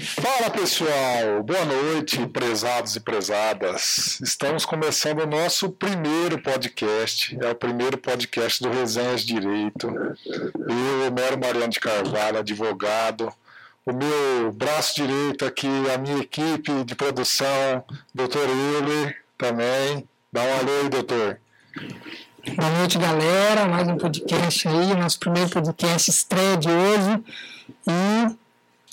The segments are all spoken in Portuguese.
Fala pessoal, boa noite, prezados e prezadas. Estamos começando o nosso primeiro podcast, é o primeiro podcast do Resenhas Direito. Eu, Mero Mariano de Carvalho, advogado, o meu braço direito aqui, a minha equipe de produção, doutor Euler também. Dá um alô aí, doutor. Boa noite, galera. Mais um podcast aí, nosso primeiro podcast estreia de hoje. E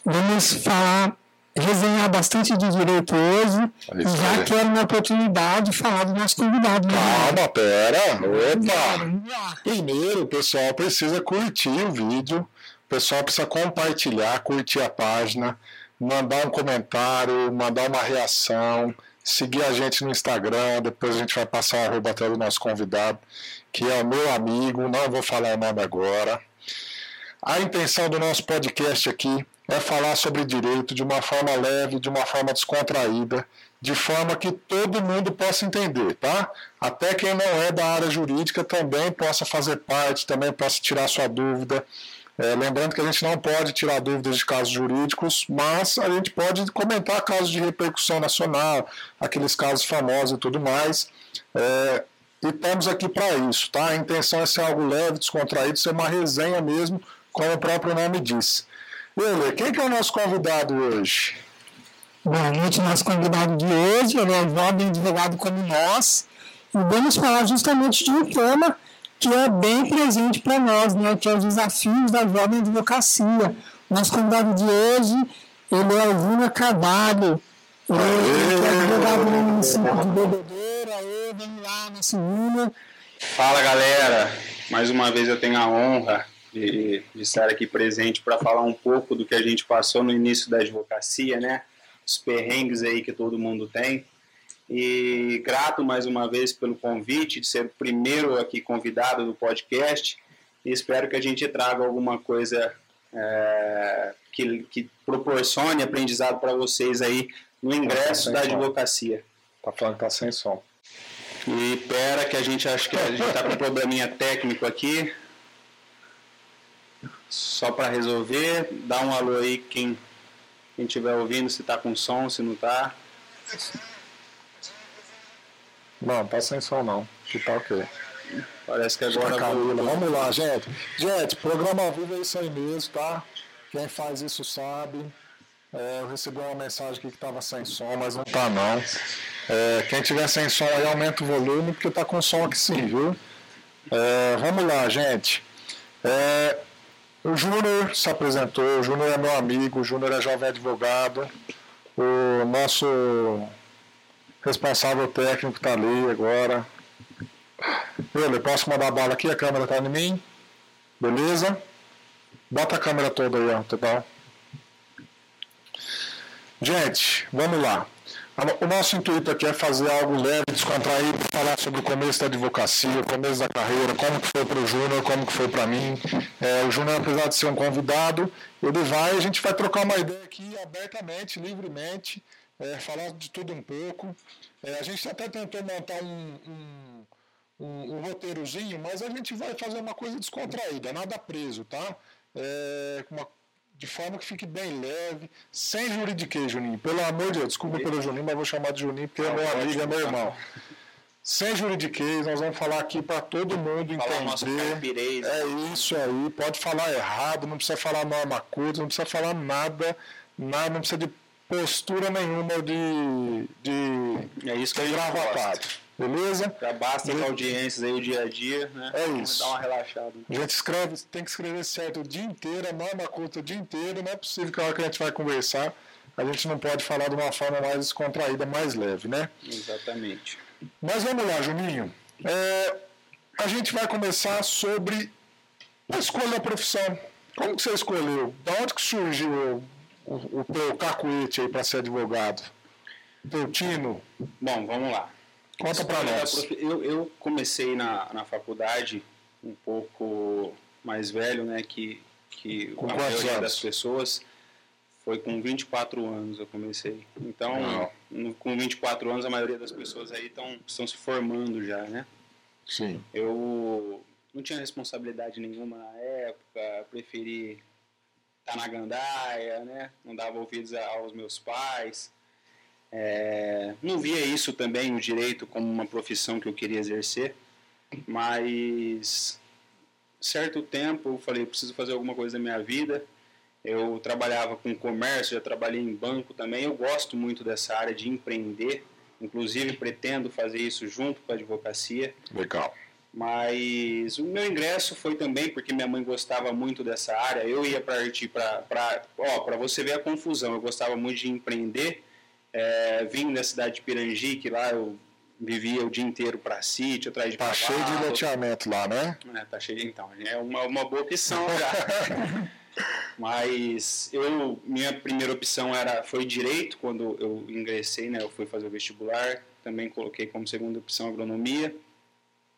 vamos falar, resenhar bastante de direito hoje. E já aí. quero uma oportunidade de falar do nosso convidado. Né? Calma, pera. Opa! Primeiro, o pessoal precisa curtir o vídeo. O pessoal precisa compartilhar, curtir a página, mandar um comentário, mandar uma reação seguir a gente no Instagram, depois a gente vai passar o arroba até do nosso convidado, que é o meu amigo, não vou falar o nome agora. A intenção do nosso podcast aqui é falar sobre direito de uma forma leve, de uma forma descontraída, de forma que todo mundo possa entender, tá? Até quem não é da área jurídica também possa fazer parte, também possa tirar sua dúvida. É, lembrando que a gente não pode tirar dúvidas de casos jurídicos, mas a gente pode comentar casos de repercussão nacional, aqueles casos famosos e tudo mais. É, e estamos aqui para isso, tá? A intenção é ser algo leve, descontraído, ser uma resenha mesmo, como o próprio nome diz. Ele, quem que é o nosso convidado hoje? Boa noite, nosso convidado de hoje, ele é um jovem advogado como nós, e vamos falar justamente de um tema que é bem presente para nós, né, que é os desafios da jovem advocacia. Nosso convidado de hoje, ele é o Júnior Carvalho, ele é advogado no município de Bebedouro, aí, vamos lá, nosso Júnior. Fala galera, mais uma vez eu tenho a honra de, de estar aqui presente para falar um pouco do que a gente passou no início da advocacia, né? Os perrengues aí que todo mundo tem. E grato mais uma vez pelo convite de ser o primeiro aqui convidado do podcast. E espero que a gente traga alguma coisa é, que, que proporcione aprendizado para vocês aí no ingresso tá da advocacia. Tá falando que tá sem som. E pera que a gente acha que a gente tá com um probleminha técnico aqui. Só para resolver, dá um alô aí quem quem estiver ouvindo, se tá com som, se não tá. Não, tá sem som não. Que tá ok. Parece que agora. Camila. Vamos lá, gente. Gente, programa ao vivo é isso aí mesmo, tá? Quem faz isso sabe. É, eu recebi uma mensagem aqui que estava sem som, mas não tá não. É, quem tiver sem som aí aumenta o volume, porque tá com som aqui sim, viu? É, vamos lá, gente. É, o Júnior se apresentou, o Júnior é meu amigo, o Júnior é jovem advogado. O nosso responsável técnico está ali agora. Ele, posso mandar a bala aqui? A câmera está em mim. Beleza? Bota a câmera toda aí, ó, tá bom? Gente, vamos lá. O nosso intuito aqui é fazer algo leve, descontraído, falar sobre o começo da advocacia, o começo da carreira, como que foi para o Júnior, como que foi para mim. É, o Júnior, apesar de ser um convidado, ele vai, a gente vai trocar uma ideia aqui abertamente, livremente, é, falar de tudo um pouco. É, a gente até tentou montar um, um, um, um, roteirozinho, mas a gente vai fazer uma coisa descontraída, nada preso, tá? É, uma, de forma que fique bem leve, sem juridiquês, Juninho. Pelo amor de Deus, desculpa pelo Juninho, mas vou chamar de Juninho porque é meu amigo, é meu irmão. Sem juridiquês, nós vamos falar aqui para todo mundo entender. É isso aí, pode falar errado, não precisa falar norma curta, não precisa falar nada, nada, não precisa de postura nenhuma de, de é isso que gente gravatado. Beleza? Já basta as audiências aí o dia a dia, né? É isso. Dar uma relaxada. A gente escreve, tem que escrever certo o dia inteiro, a norma curta o dia inteiro. Não é possível que a hora que a gente vai conversar, a gente não pode falar de uma forma mais descontraída, mais leve, né? Exatamente. Mas vamos lá, Juninho. É, a gente vai começar sobre a escolha da profissão. Como que você escolheu? Da onde que surgiu o, o teu cacuete aí para ser advogado? Teu tino? Bom, vamos lá. Conta para nós. Eu, eu comecei na, na faculdade um pouco mais velho, né, que, que com a maioria anos? das pessoas. Foi com 24 anos eu comecei. Então, no, com 24 anos, a maioria das pessoas aí tão, estão se formando já, né? Sim. Eu não tinha responsabilidade nenhuma na época, preferi tá na gandaia, né? Não dava ouvidos aos meus pais. É, não via isso também, o direito, como uma profissão que eu queria exercer, mas certo tempo eu falei, preciso fazer alguma coisa na minha vida. Eu trabalhava com comércio, já trabalhei em banco também. Eu gosto muito dessa área de empreender, inclusive pretendo fazer isso junto com a advocacia. Legal. Mas o meu ingresso foi também porque minha mãe gostava muito dessa área. Eu ia partir para. Ó, para você ver a confusão. Eu gostava muito de empreender. É, vim da cidade de Pirangi, que lá eu vivia o dia inteiro para sítio, atrás de Tá cheio de loteamento lá, né? É, tá cheio, então. É uma, uma boa opção já. Mas eu, minha primeira opção era, foi direito, quando eu ingressei, né? Eu fui fazer o vestibular. Também coloquei como segunda opção agronomia.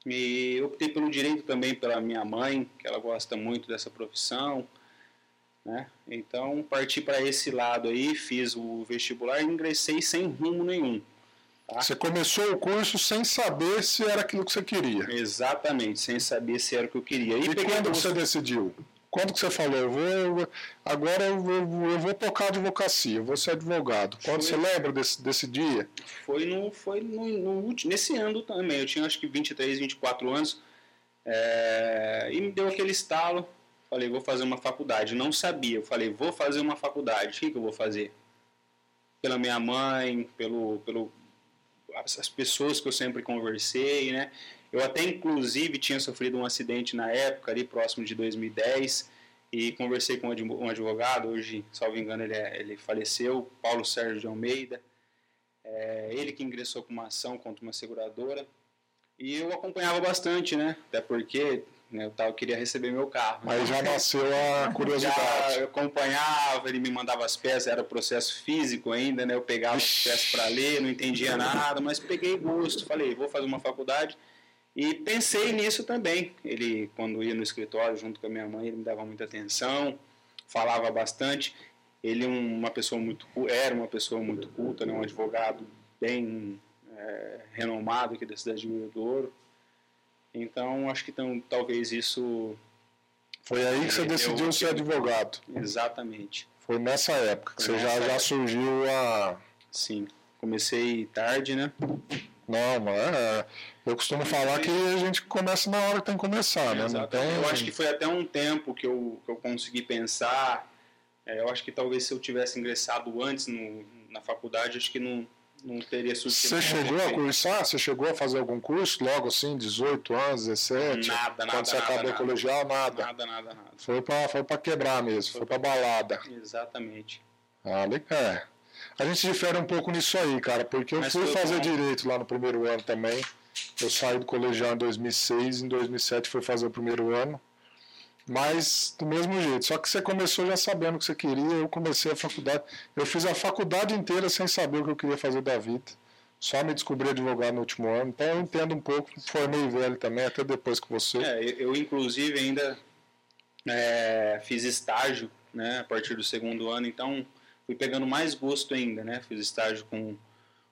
E optei pelo direito também pela minha mãe, que ela gosta muito dessa profissão. Né? Então parti para esse lado aí, fiz o vestibular e ingressei sem rumo nenhum. Tá? Você começou o curso sem saber se era aquilo que você queria. Exatamente, sem saber se era o que eu queria. E, e quando você decidiu? Quando que você falou, eu vou, agora eu vou, eu vou tocar advocacia, eu vou ser advogado. Quando foi, você lembra desse, desse dia? Foi, no, foi no, no, nesse ano também, eu tinha acho que 23, 24 anos, é, e me deu aquele estalo, falei, vou fazer uma faculdade. Não sabia, eu falei, vou fazer uma faculdade, o que, que eu vou fazer? Pela minha mãe, pelo, pelo as pessoas que eu sempre conversei, né? Eu até inclusive tinha sofrido um acidente na época, ali próximo de 2010, e conversei com um advogado, hoje, salvo engano, ele, é, ele faleceu, Paulo Sérgio de Almeida. É, ele que ingressou com uma ação contra uma seguradora. E eu acompanhava bastante, né? Até porque né, eu, tava, eu queria receber meu carro. Mas já nasceu a curiosidade. Já, eu acompanhava, ele me mandava as peças, era processo físico ainda, né? Eu pegava as peças para ler, não entendia nada, mas peguei gosto. Falei, vou fazer uma faculdade e pensei nisso também. Ele, quando ia no escritório junto com a minha mãe, ele me dava muita atenção, falava bastante. Ele é uma pessoa muito era uma pessoa muito culta, né, um advogado bem é, renomado aqui da cidade de Rio do Ouro. Então, acho que então, talvez isso foi aí que você decidiu ser advogado. Exatamente. Foi nessa época que Foi você já, já surgiu a. Sim. Comecei tarde, né? Não, mas é, eu costumo falar que a gente começa na hora que tem que começar, né? Então, eu acho que foi até um tempo que eu, que eu consegui pensar. É, eu acho que talvez se eu tivesse ingressado antes no, na faculdade, acho que não, não teria surgido. Você chegou a cursar? Você chegou a fazer algum curso logo assim, 18 anos, 17? Nada, nada. Quando você nada, acabou o colegial, nada. Nada, nada, nada. Foi para foi quebrar mesmo, foi, foi para balada. Exatamente. Ah, legal. A gente difere um pouco nisso aí, cara, porque eu Mas fui fazer bom. direito lá no primeiro ano também. Eu saí do colegial em 2006, em 2007 fui fazer o primeiro ano. Mas do mesmo jeito, só que você começou já sabendo o que você queria, eu comecei a faculdade. Eu fiz a faculdade inteira sem saber o que eu queria fazer da vida. Só me descobri advogado no último ano, então eu entendo um pouco, formei velho também, até depois que você. É, eu, inclusive ainda é, fiz estágio né, a partir do segundo ano, então fui pegando mais gosto ainda, né? Fiz estágio com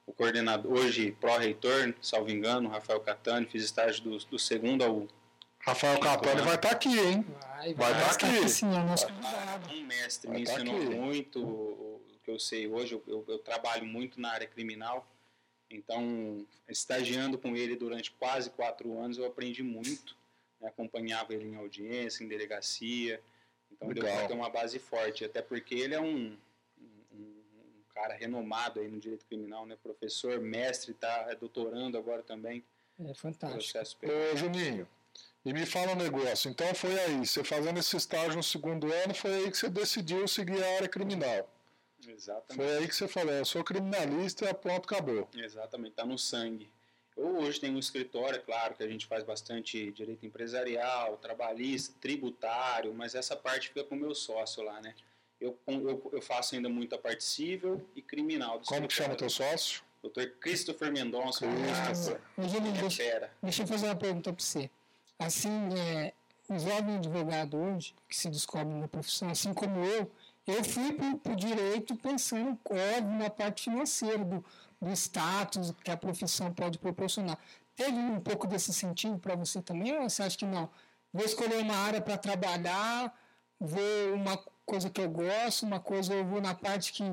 o coordenador, hoje pró-reitor, salvo engano, Rafael Catani, fiz estágio do, do segundo ao. Rafael Catani vai estar tá aqui, hein? Vai, vai, vai estar tá aqui. Sim, é nosso Um mestre, vai me tá ensinou tá muito o que eu sei hoje. Eu, eu, eu trabalho muito na área criminal. Então, estagiando com ele durante quase quatro anos, eu aprendi muito. Né? Acompanhava ele em audiência, em delegacia. Então, Legal. deu para ter uma base forte. Até porque ele é um, cara renomado aí no direito criminal, né? Professor, mestre, está é doutorando agora também. É fantástico. Ô, Juninho, e me fala um negócio. Então foi aí, você fazendo esse estágio no segundo ano, foi aí que você decidiu seguir a área criminal. Exatamente. Foi aí que você falou, eu sou criminalista e pronto, acabou. Exatamente, está no sangue. Eu hoje tenho um escritório, é claro que a gente faz bastante direito empresarial, trabalhista, tributário, mas essa parte fica com o meu sócio lá, né? Eu, eu, eu faço ainda muito a parte civil e criminal. Como que chama teu sócio? Doutor Christopher Mendonça. Christopher. deixa, deixa eu fazer uma pergunta para você. Assim, é, o jovem advogado hoje, que se descobre na profissão, assim como eu, eu fui para o direito pensando, óbvio, na parte financeira, do, do status que a profissão pode proporcionar. Teve um pouco desse sentido para você também, ou você acha que não? Vou escolher uma área para trabalhar, vou uma coisa que eu gosto, uma coisa eu vou na parte que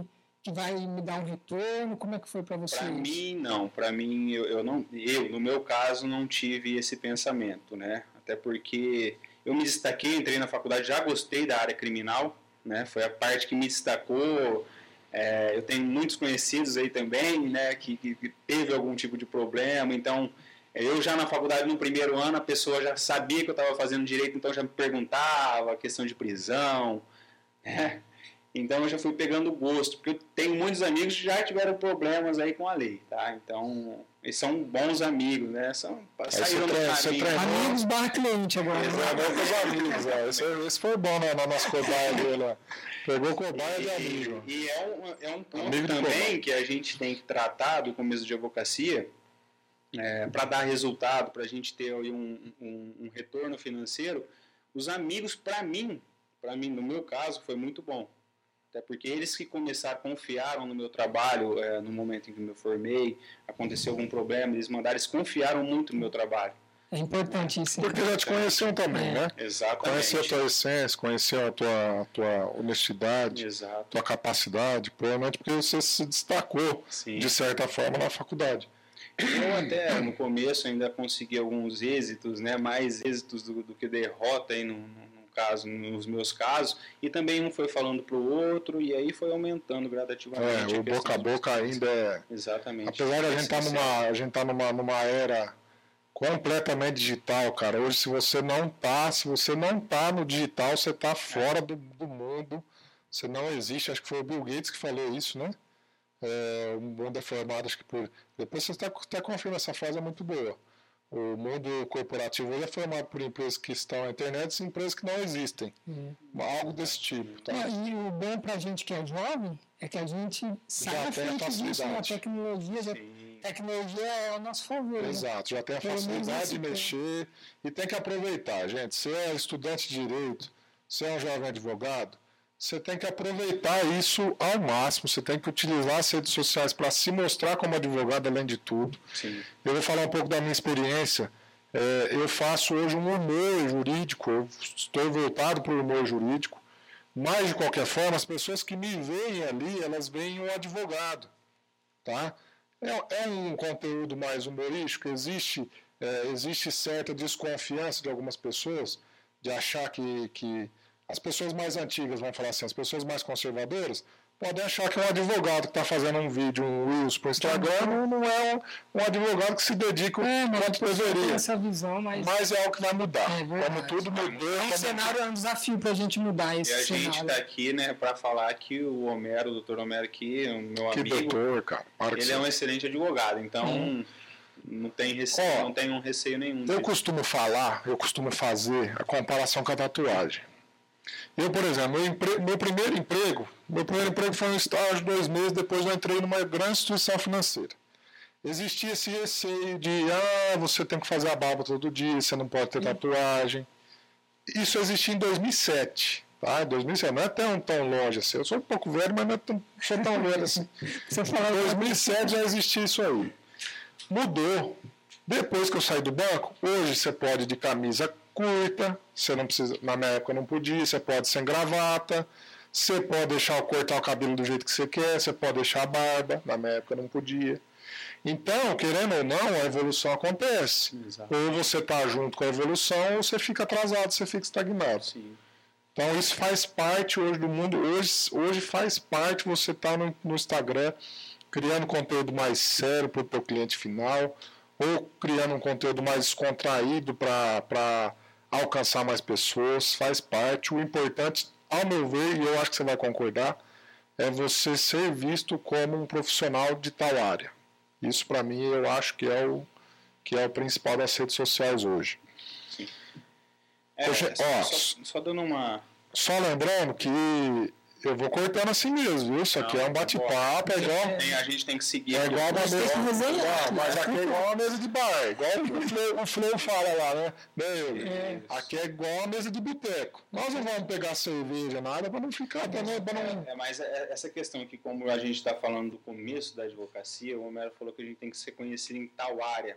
vai me dar um retorno? Como é que foi para você? Para mim, não. Para mim, eu, eu, não, eu, no meu caso, não tive esse pensamento, né? Até porque eu me destaquei, entrei na faculdade, já gostei da área criminal, né? Foi a parte que me destacou. É, eu tenho muitos conhecidos aí também, né? Que, que teve algum tipo de problema, então eu já na faculdade, no primeiro ano, a pessoa já sabia que eu estava fazendo direito, então já me perguntava, questão de prisão, né? Então eu já fui pegando gosto, porque eu tenho muitos amigos que já tiveram problemas aí com a lei, tá? Então, eles são bons amigos, né? São, saíram do caminho. Amigos barra cliente agora. Né? Exato, com os amigos, é. Esse, esse foi bom né, na nossa cobaia dele, Pegou cobaia de amigo. E é um, é um ponto amigo também que a gente tem que tratar do começo de advocacia, é, para dar resultado, para a gente ter um, um, um retorno financeiro, os amigos, para mim, para mim, no meu caso, foi muito bom. Até porque eles que começaram, confiaram no meu trabalho é, no momento em que me formei, aconteceu algum problema, eles mandaram, eles confiaram muito no meu trabalho. É importante isso. Porque já te conheciam também, é. né? Exatamente. Conheceu a tua essência, conheceu a tua, a tua honestidade, Exato. tua capacidade, provavelmente porque você se destacou, Sim. de certa forma, na faculdade. Eu até no começo ainda consegui alguns êxitos, né, mais êxitos do, do que derrota aí no, no, caso, nos meus casos, e também um foi falando para o outro e aí foi aumentando gradativamente. É, o boca a boca ainda é. Exatamente. Apesar de a gente estar tá numa, a gente tá numa, numa era completamente digital, cara. Hoje se você não tá, se você não tá no digital, você tá fora do, do mundo. Você não existe. Acho que foi o Bill Gates que falou isso, né? é, um mundo é formado, acho que por. Depois você até confirma essa frase, é muito boa. O mundo corporativo hoje é formado por empresas que estão na internet e empresas que não existem. Uhum. Algo desse tipo. Tá? E o bom para a gente que é jovem é que a gente sabe a frente disso, né? a tecnologia, já, tecnologia é ao nosso favor. Né? Exato, né? já tem a facilidade de mexer e tem que aproveitar, gente. Se é estudante de direito, se é um jovem advogado, você tem que aproveitar isso ao máximo, você tem que utilizar as redes sociais para se mostrar como advogado, além de tudo. Sim. Eu vou falar um pouco da minha experiência. É, eu faço hoje um humor jurídico, eu estou voltado para o humor jurídico, mas de qualquer forma, as pessoas que me veem ali, elas veem um advogado. Tá? É, é um conteúdo mais humorístico, existe, é, existe certa desconfiança de algumas pessoas de achar que, que as pessoas mais antigas, vão falar assim, as pessoas mais conservadoras, podem achar que é um advogado que está fazendo um vídeo, um Reels para o Instagram, não é um, um, advogado que se dedica é, quanto deveria. Essa visão, mas... mas é algo que vai mudar. É como tudo mudou. É um cenário, é um desafio para a gente mudar esse E a cenário. gente está aqui né, para falar que o Homero, o doutor Homero aqui, o meu que amigo, doutor, cara. ele é um excelente advogado, então... Hum. Não tem, receio, oh, não tem um receio nenhum. Eu costumo falar, eu costumo fazer a comparação com a tatuagem. Eu, por exemplo, meu, empre... meu primeiro emprego, meu primeiro emprego foi um estágio, dois meses, depois eu entrei numa grande instituição financeira. Existia esse receio de, ah, você tem que fazer a barba todo dia, você não pode ter tatuagem. Isso existia em 2007. Tá? 2007 não é tão, tão longe assim. Eu sou um pouco velho, mas não é tão, sou tão velho assim. Você em 2007 já existia isso aí. Mudou. Depois que eu saí do banco, hoje você pode de camisa curta, você não precisa, na minha época não podia, você pode sem gravata, você pode deixar cortar o cabelo do jeito que você quer, você pode deixar a barba, na minha época não podia. Então, querendo ou não, a evolução acontece. Exato. Ou você está junto com a evolução, ou você fica atrasado, você fica estagnado. Sim. Então isso faz parte hoje do mundo, hoje, hoje faz parte você estar tá no, no Instagram criando conteúdo mais sério para o teu cliente final, ou criando um conteúdo mais descontraído para alcançar mais pessoas, faz parte. O importante, ao meu ver, e eu acho que você vai concordar, é você ser visto como um profissional de tal área. Isso para mim eu acho que é o que é o principal das redes sociais hoje. Sim. É, Hoje, ó, só, só dando uma só lembrando que eu vou cortando assim mesmo, viu? Isso aqui é um bate-papo, é igual. Tem, a gente tem que seguir. É igual uma mesa. Igual, mas aqui é igual uma mesa de bar, igual o Fleu, fala lá, né? Bem, é. Aqui é igual uma mesa de boteco. Nós não vamos pegar cerveja, nada, para não ficar também. Não... É, mas é, essa questão aqui, como a gente está falando do começo da advocacia, o Homero falou que a gente tem que ser conhecido em tal área.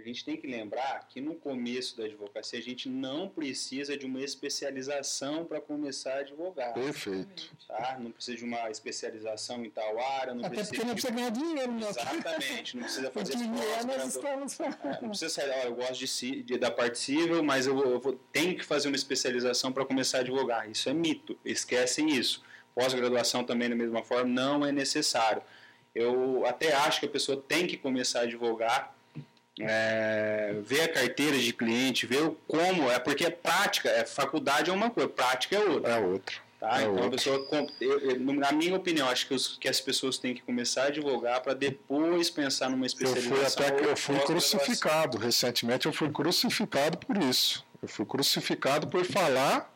A gente tem que lembrar que no começo da advocacia a gente não precisa de uma especialização para começar a advogar. Perfeito. Tá? Não precisa de uma especialização em tal área. Não Até precisa porque não de... precisa ganhar dinheiro, né? Exatamente. Não precisa fazer dinheiro nós pós-gradu- estamos... É, Não precisa sair, ó, eu gosto de, de- da parte civil, mas eu, vou, eu vou- tenho que fazer uma especialização para começar a advogar. Isso é mito, esquecem isso. Pós-graduação também, da mesma forma, não é necessário. Eu até acho que a pessoa tem que começar a advogar, é, ver a carteira de cliente, ver o como, é porque é prática, é, faculdade é uma coisa, prática é outra. É outro. Tá? É então a pessoa, eu- eu- na minha opinião, acho que, os- que as pessoas têm que começar a advogar para depois pensar numa Eu especialização. fui até eu fui crucificado. Recentemente eu fui crucificado por isso. Eu fui crucificado por falar,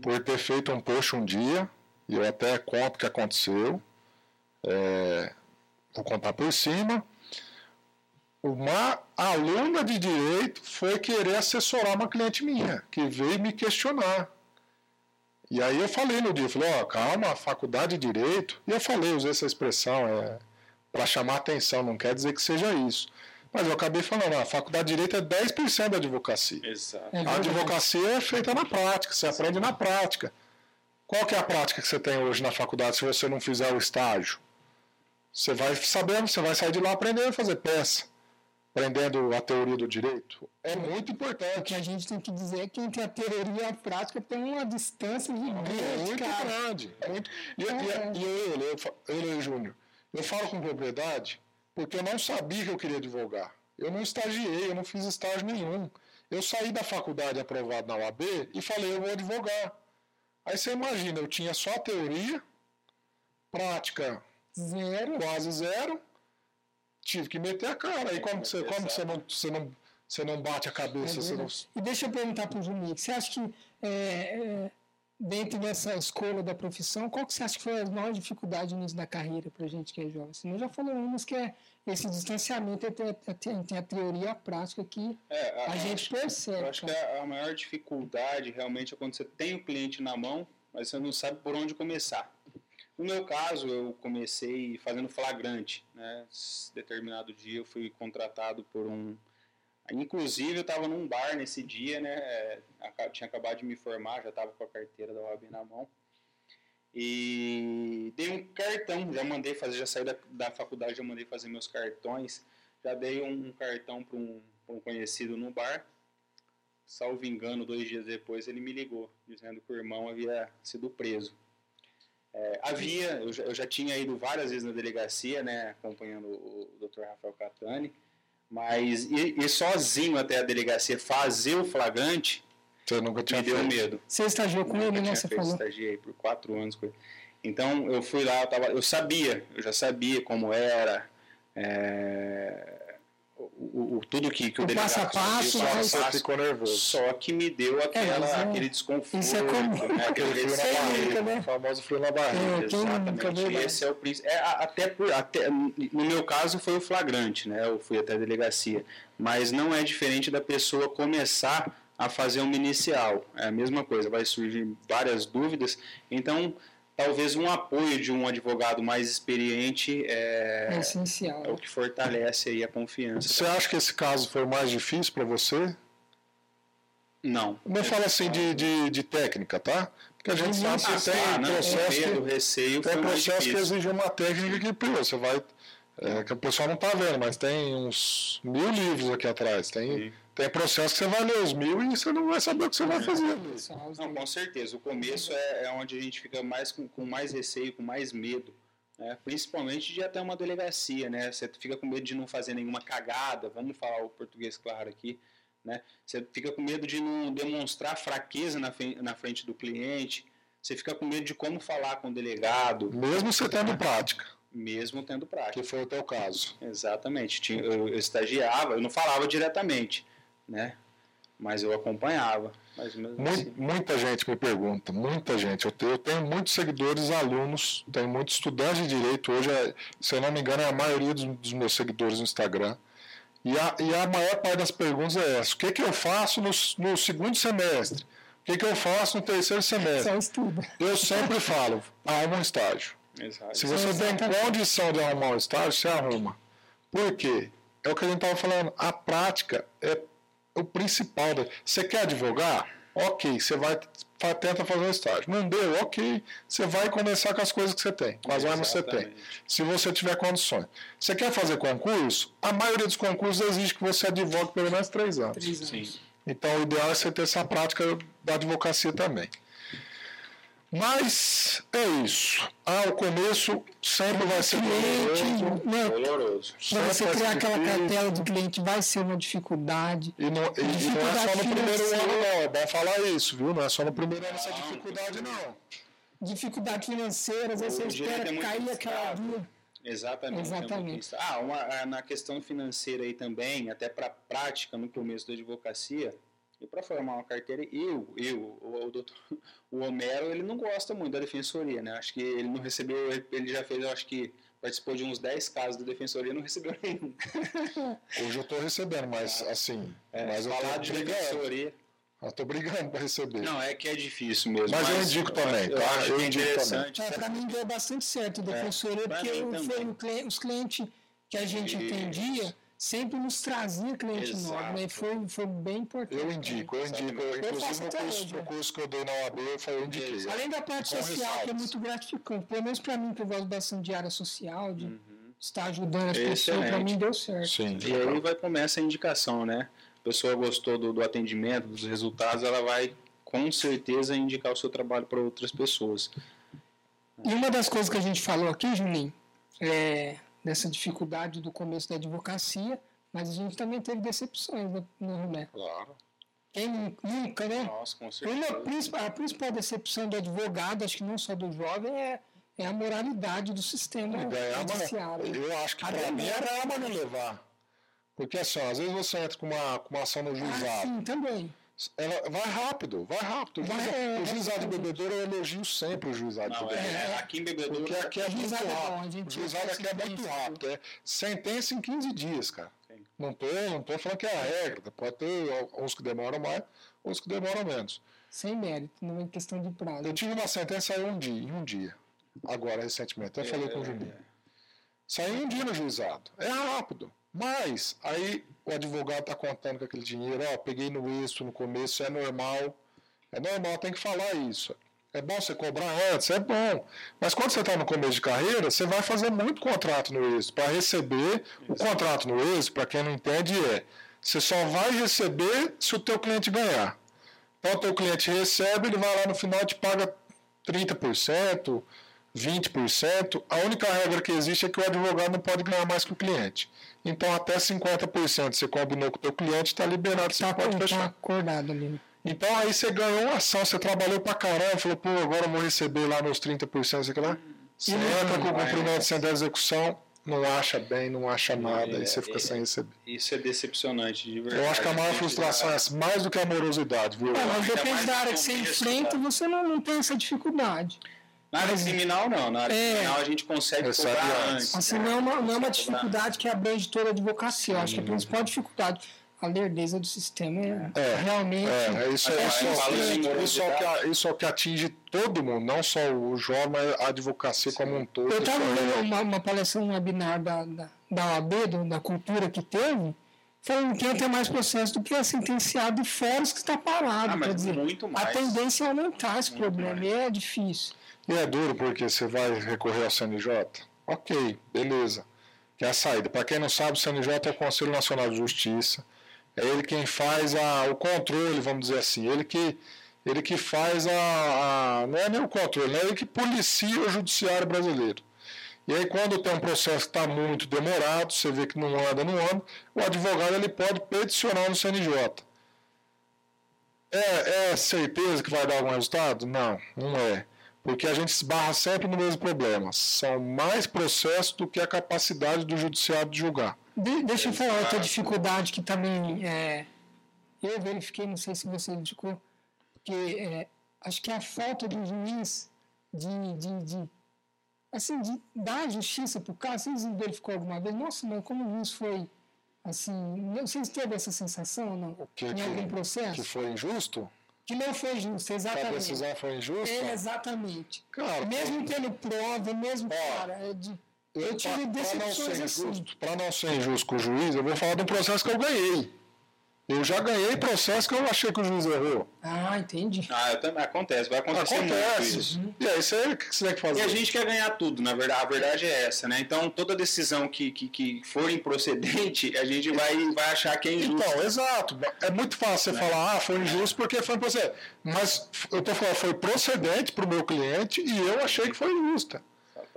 por ter feito um post um dia, e eu até conto o que aconteceu. É, vou contar por cima. Uma aluna de direito foi querer assessorar uma cliente minha, que veio me questionar. E aí eu falei no dia, eu falei, ó, calma, faculdade de direito. E eu falei, usei essa expressão, é, para chamar atenção, não quer dizer que seja isso. Mas eu acabei falando, a faculdade de direito é 10% da advocacia. Exato. A advocacia é feita na prática, você aprende na prática. Qual que é a prática que você tem hoje na faculdade se você não fizer o estágio? Você vai sabendo, você vai sair de lá aprendendo a fazer peça, aprendendo a teoria do direito. É muito O que importante. a gente tem que dizer é que entre a teoria e a prática tem uma distância É gigante, muito cara. grande. Muito. E, É. e, e eu, eu, Júnior, eu falo com propriedade porque eu não sabia que eu queria advogar. Eu não estagiei, eu não fiz estágio nenhum. Eu saí da faculdade aprovado na UAB e falei, eu vou advogar. Aí você imagina, eu tinha só teoria, prática Zero. quase zero, tive que meter a cara. Aí como, que você, como que você, não, você, não, você não bate a cabeça? você não... E deixa eu perguntar para o Juninho, você acha que é, é, dentro dessa escolha da profissão, qual que você acha que foi a maior dificuldade no início da carreira para a gente que é jovem? Você já falou umas que é esse distanciamento entre, a- entre a teoria e a prática que É, a gente percebe. Eu acho que a, a maior dificuldade realmente é quando você tem o cliente na mão, mas você não sabe por onde começar. No meu caso, eu comecei fazendo flagrante. Né? Determinado dia eu fui contratado por um. Inclusive, eu estava num bar nesse dia, né? é, Tinha acabado de me formar, já estava com a carteira da OAB na mão. E dei um cartão, já mandei fazer, já saí da, da faculdade, já mandei fazer meus cartões. Já dei um, cartão para um, um conhecido no bar. Salvo engano, dois dias depois ele me ligou, dizendo que o irmão havia sido preso. É, havia, eu já, eu já tinha ido várias vezes na delegacia, né, acompanhando o, o Dr. Rafael Catani, mas ir, ir sozinho até a delegacia fazer o flagrante Você nunca tinha me deu feito. medo. Você estagiou com ele, né? tinha Você feito, falou. estagiei por quatro anos com ele. Então eu fui lá, eu, tava, eu sabia, eu já sabia como era, é, o, o- o- tudo que, que o, O delegado passo a passo, mas- passo ficou nervoso. só que me deu aquela, mas é- aquele desconforto, isso é comum. né, aquele frio na barriga, né? o famoso frio na barriga. É, quem nunca, Exatamente, verdade. esse é o príncipe. É, até, por, até no meu caso foi o flagrante, né? Eu fui até a delegacia, mas não é diferente da pessoa começar a fazer uma inicial. É a mesma coisa, vai surgir várias dúvidas. Então, talvez um apoio de um advogado mais experiente É é, essencial. é o que fortalece aí a confiança. Você acha que esse caso foi o mais difícil para você? Não. Não fala assim de, de, de técnica, tá? Porque a gente Não, sabe Ah, que tem tá, não, medo, receio tem processo que exige uma técnica que pô, você vai. É, que o pessoal não tá vendo, mas tem uns mil livros aqui atrás. Tem, Sim. tem processo que você vai ler os mil e você não vai saber o que você vai fazer. Pessoal, Não, com certeza. O começo é, é onde a gente fica mais com, com mais receio, com mais medo. Né? Principalmente de até uma delegacia, né? Você fica com medo de não fazer nenhuma cagada, vamos falar o português claro aqui. Né? Você fica com medo de não demonstrar fraqueza na, na frente do cliente. Você fica com medo de como falar com o delegado, Mesmo você tendo prática, mesmo tendo prática. que foi o teu caso. Exatamente. Tinha- Eu, eu estagiava, eu não falava diretamente, né? Mas eu acompanhava. Mu- assim. Muita gente me pergunta, muita gente. Eu tenho, eu tenho muitos seguidores, alunos, tenho muitos estudantes de direito. Hoje, é- se eu não me engano, é a maioria dos, dos meus seguidores no Instagram. E a, e a maior parte das perguntas é essa: o que, que eu faço no, no segundo semestre? O que, que eu faço no terceiro semestre? Só estuda. Eu sempre falo: arruma um estágio. Exato. Se você tem condição de arrumar um estágio, você arruma. Por quê? é o que a gente estava falando. A prática é o principal. Você quer advogar? Ok, você vai tenta fazer um estágio. Não deu, ok. Você vai começar com as coisas que você tem, com as armas que você tem. Se você tiver condições. Você quer fazer concurso? A maioria dos concursos exige que você advogue pelo menos três anos. Três anos. Sim. Então o ideal é você ter essa prática da advocacia também. Mas é isso. Ah, o começo sempre vai ser cliente, doloroso. Para você criar aquela cartela do cliente vai ser uma dificuldade. E não, e, e não é só no primeiro ano, não. É bom falar isso, viu? Não é só no primeiro ano essa dificuldade, não. Dificuldade financeira, às vezes você espera é cair aquela via. Exatamente. Exatamente. Ah, uma, na questão financeira aí também, até para prática no começo da advocacia, e para formar uma carteira, eu, eu, o, o, doutor, o Homero, ele não gosta muito da defensoria, né? Acho que ele não recebeu, ele já fez, acho que participou de uns 10 casos da defensoria não recebeu nenhum. Hoje eu estou recebendo, mas assim. É, mas falar de defensoria. Eu tô brigando para receber. Não, é que é difícil mesmo. Mas, mas eu indico também, tá? Eu, eu indico também. É, para mim deu bastante certo a é, defensoria, é, porque foi os clientes que a gente e... entendia sempre nos trazia cliente Exato. novo, né? Foi, foi bem importante. Eu indico, eu indico. Eu, inclusive no curso, no curso que eu dei na OAB, eu indiquei. Além da parte social, que é muito gratificante. Pelo menos para mim, que eu gosto bastante de área social, de uhum. estar ajudando as Excelente. pessoas, para mim deu certo. Sim, e aí vai começar a indicação, né? A pessoa gostou do, do atendimento, dos resultados, ela vai com certeza indicar o seu trabalho para outras pessoas. E uma das coisas que a gente falou aqui, Juninho, é, dessa dificuldade do começo da advocacia, mas a gente também teve decepções no, no Claro. Quem nunca, né? Nossa, com certeza. Uma, a principal decepção do advogado, acho que não só do jovem, é, é a moralidade do sistema judiciário. Eu acho que para mim era a não levar. Porque assim, às vezes você entra com uma, com uma ação no juizado. Ah, sim, também. Ela vai rápido, vai rápido. Vai, é, o juizado de bebedouro eu elogio sempre o juizado não, de bebedouro. É, aqui em bebedouro. Porque aqui é muito rápido. O juizado aqui é muito rápido. É sentença em 15 dias, cara. Sim. Não tô, não tô falando que é a regra. Pode ter uns que demoram mais, uns que demoram menos. Sem mérito, não é questão de prazo. Eu tive uma sentença aí um dia, em um dia. Agora, recentemente. Até é, falei com o Juninho. É. Saiu um dia no juizado. É rápido. Mas aí o advogado está contando com aquele dinheiro, ó, peguei no isso no começo, é normal. É normal, tem que falar isso. É bom você cobrar antes, é bom. Mas quando você está no começo de carreira, você vai fazer muito contrato no êxito. Para receber, o contrato no êxito, para quem não entende, é você só vai receber se o teu cliente ganhar. Então o teu cliente recebe, ele vai lá no final e te paga 30%, 20%. A única regra que existe é que o advogado não pode ganhar mais que o cliente. Então, até 50% você combinou com o teu cliente, está liberado, você tá, pode tá fechar. acordado ali. Então, aí você ganhou uma ação, você trabalhou pra caramba, falou, pô, agora eu vou receber lá meus 30%, sei lá. Você entra com o cumprimento sem da execução, não acha bem, não acha nada, é, aí você fica é, sem receber. Isso é decepcionante, de verdade. Eu acho que a maior frustração é essa, mais do que a amorosidade, viu? É, mas depende da área que você enfrenta, você não, não tem essa dificuldade. Na área criminal, não. Na área é, criminal, a gente consegue cobrar antes. Assim, não é uma, não é uma dificuldade que abrange toda a advocacia. Eu acho que a principal dificuldade a lerdeza do sistema é, é realmente. É, é isso, é, isso, isso, isso, é que, isso é o que atinge todo mundo, não só o jovem, mas a advocacia Sim. como um todo. Eu estava vendo uma, uma palestra, um webinar da, da, da OAB, da cultura que teve, falando que ter mais processo do que é sentenciado e fora que está parado. Ah, quer dizer, a tendência é aumentar esse muito problema, mais. e é difícil. E é duro porque você vai recorrer ao CNJ? Ok, beleza. Que é a saída. Para quem não sabe, o CNJ é o Conselho Nacional de Justiça. É ele quem faz a, o controle, vamos dizer assim. Ele que, ele que faz a, a Não é nem o controle, é ele que policia o judiciário brasileiro. E aí, quando tem um processo que está muito demorado, você vê que não anda, não anda, o advogado ele pode peticionar no CNJ. É, é certeza que vai dar algum resultado? Não, não é. Porque a gente esbarra sempre no mesmo problema. São mais processos do que a capacidade do judiciário de julgar. De, deixa eu falar outra dificuldade que também é, eu verifiquei, não sei se você indicou, que é, acho que é a falta do juiz de, de, de assim, de dar justiça para o caso. Você verificou alguma vez? Nossa, mas como o juiz foi assim, não sei se teve essa sensação ou não, o que, em que, algum processo. Que foi injusto? Que não foi justo, exatamente. A decisão foi injusta? É, exatamente. Cara, mesmo tendo prova, mesmo, ó, cara, é de... Eu tive decepções assim. Para não ser injusto com o juiz, eu vou falar de um processo que eu ganhei. Eu já ganhei processo que eu achei que o juiz errou. Ah, entendi. Ah, eu também. Acontece, vai acontecer Acontece. isso. Uhum. E aí, você, o que você tem que fazer? E a gente quer ganhar tudo, na verdade. A verdade é essa, né? Então, toda decisão que, que, que for improcedente, a gente vai, vai achar que é injusto. Então, exato. É muito fácil você né? falar, ah, foi injusto porque foi improcedente. Mas eu tô falando, foi procedente para o meu cliente e eu achei que foi injusta.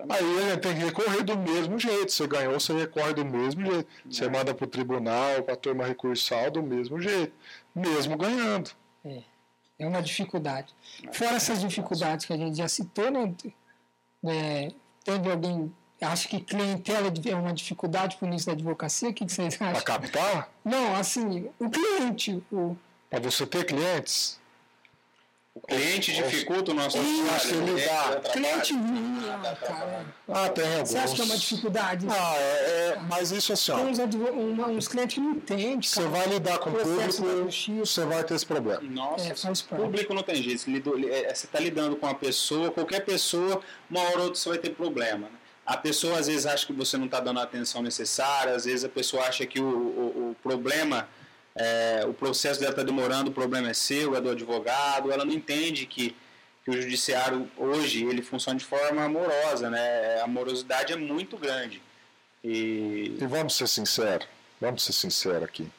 Aí tem que recorrer do mesmo jeito. Você ganhou, você recorre do mesmo jeito. Você manda para o tribunal, para a turma recursal do mesmo jeito, mesmo ganhando. É, é uma dificuldade. Fora essas dificuldades que a gente já citou, né? É, teve alguém acha que clientela é uma dificuldade para o início da advocacia? O que, vocês acham? Para captar? Não, assim, o cliente. O... Para você ter clientes? O cliente dificulta o nosso trabalho. Lidar. Cliente ah, cara. Ah, tem alguns. Você acha que é uma dificuldade? Ah, é, é mas isso assim, ó. Tem uns, uma, uns clientes que não entendem. Você vai lidar com o público, você vai ter esse problema. Nossa, é, o público não tem jeito. Você está lidando com uma pessoa, qualquer pessoa, uma hora ou outra você vai ter problema. Né? A pessoa às vezes acha que você não está dando a atenção necessária, às vezes a pessoa acha que o, o, o problema é, o processo dela está demorando, o problema é seu, é do advogado, ela não entende que, que o judiciário hoje ele funciona de forma amorosa, né? A amorosidade é muito grande. E, e vamos ser sinceros, vamos ser sinceros aqui.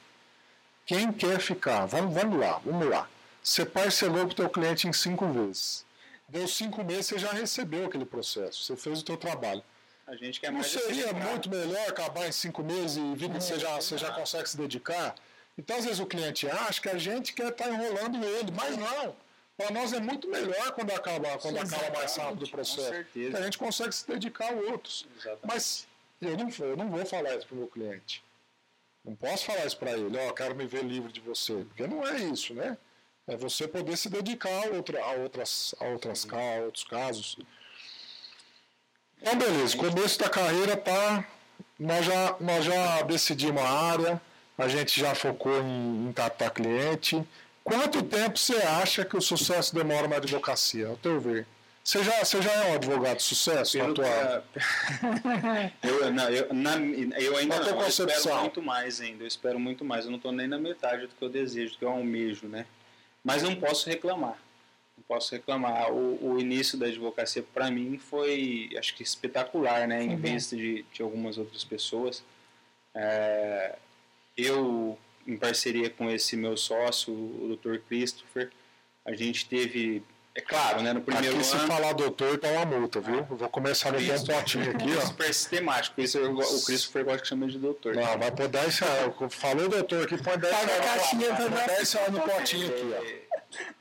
Quem quer ficar, vamos, vamos lá, vamos lá. Você parcelou para o teu cliente em cinco vezes. Deu cinco meses, você já recebeu aquele processo, você fez o teu trabalho. A gente quer Não mais seria muito melhor acabar em cinco meses e vir que você já, você já consegue se dedicar? Então, às vezes, o cliente acha que a gente quer estar tá enrolando ele, mas não. Para nós é muito melhor quando acaba, quando acaba mais rápido o processo. Com certeza. a gente consegue se dedicar a outros. Exatamente. Mas eu não, eu não vou falar isso para o meu cliente. Não posso falar isso para ele, ó, oh, quero me ver livre de você. Porque não é isso, né? É você poder se dedicar a, outra, a, outras, a, outras, a outros casos. Então, beleza, começo da carreira tá. Nós já, nós já decidimos a área a gente já focou em, em captar cliente. Quanto tempo você acha que o sucesso demora na advocacia, ao teu ver? Você já, você já é um advogado de sucesso Pelo atual? eu, não, eu, na, eu ainda não, eu espero muito mais ainda, eu espero muito mais. Eu não estou nem na metade do que eu desejo, do que eu almejo, né? Mas não posso reclamar, não posso reclamar. O, o início da advocacia, para mim, foi, acho que espetacular, né? Em uhum. vista de, de algumas outras pessoas. É, eu, em parceria com esse meu sócio, o Dr. Christopher, a gente teve, é claro, né, no primeiro aqui, ano... se falar doutor, tá uma multa, viu? Ah, vou começar a meter um potinho aqui, ó. Super sistemático, isso eu, o Christopher gosta que chama de doutor. Não, vai pôr 10 reais. Falou doutor aqui, põe 10 reais. 10 reais no potinho aqui, ó.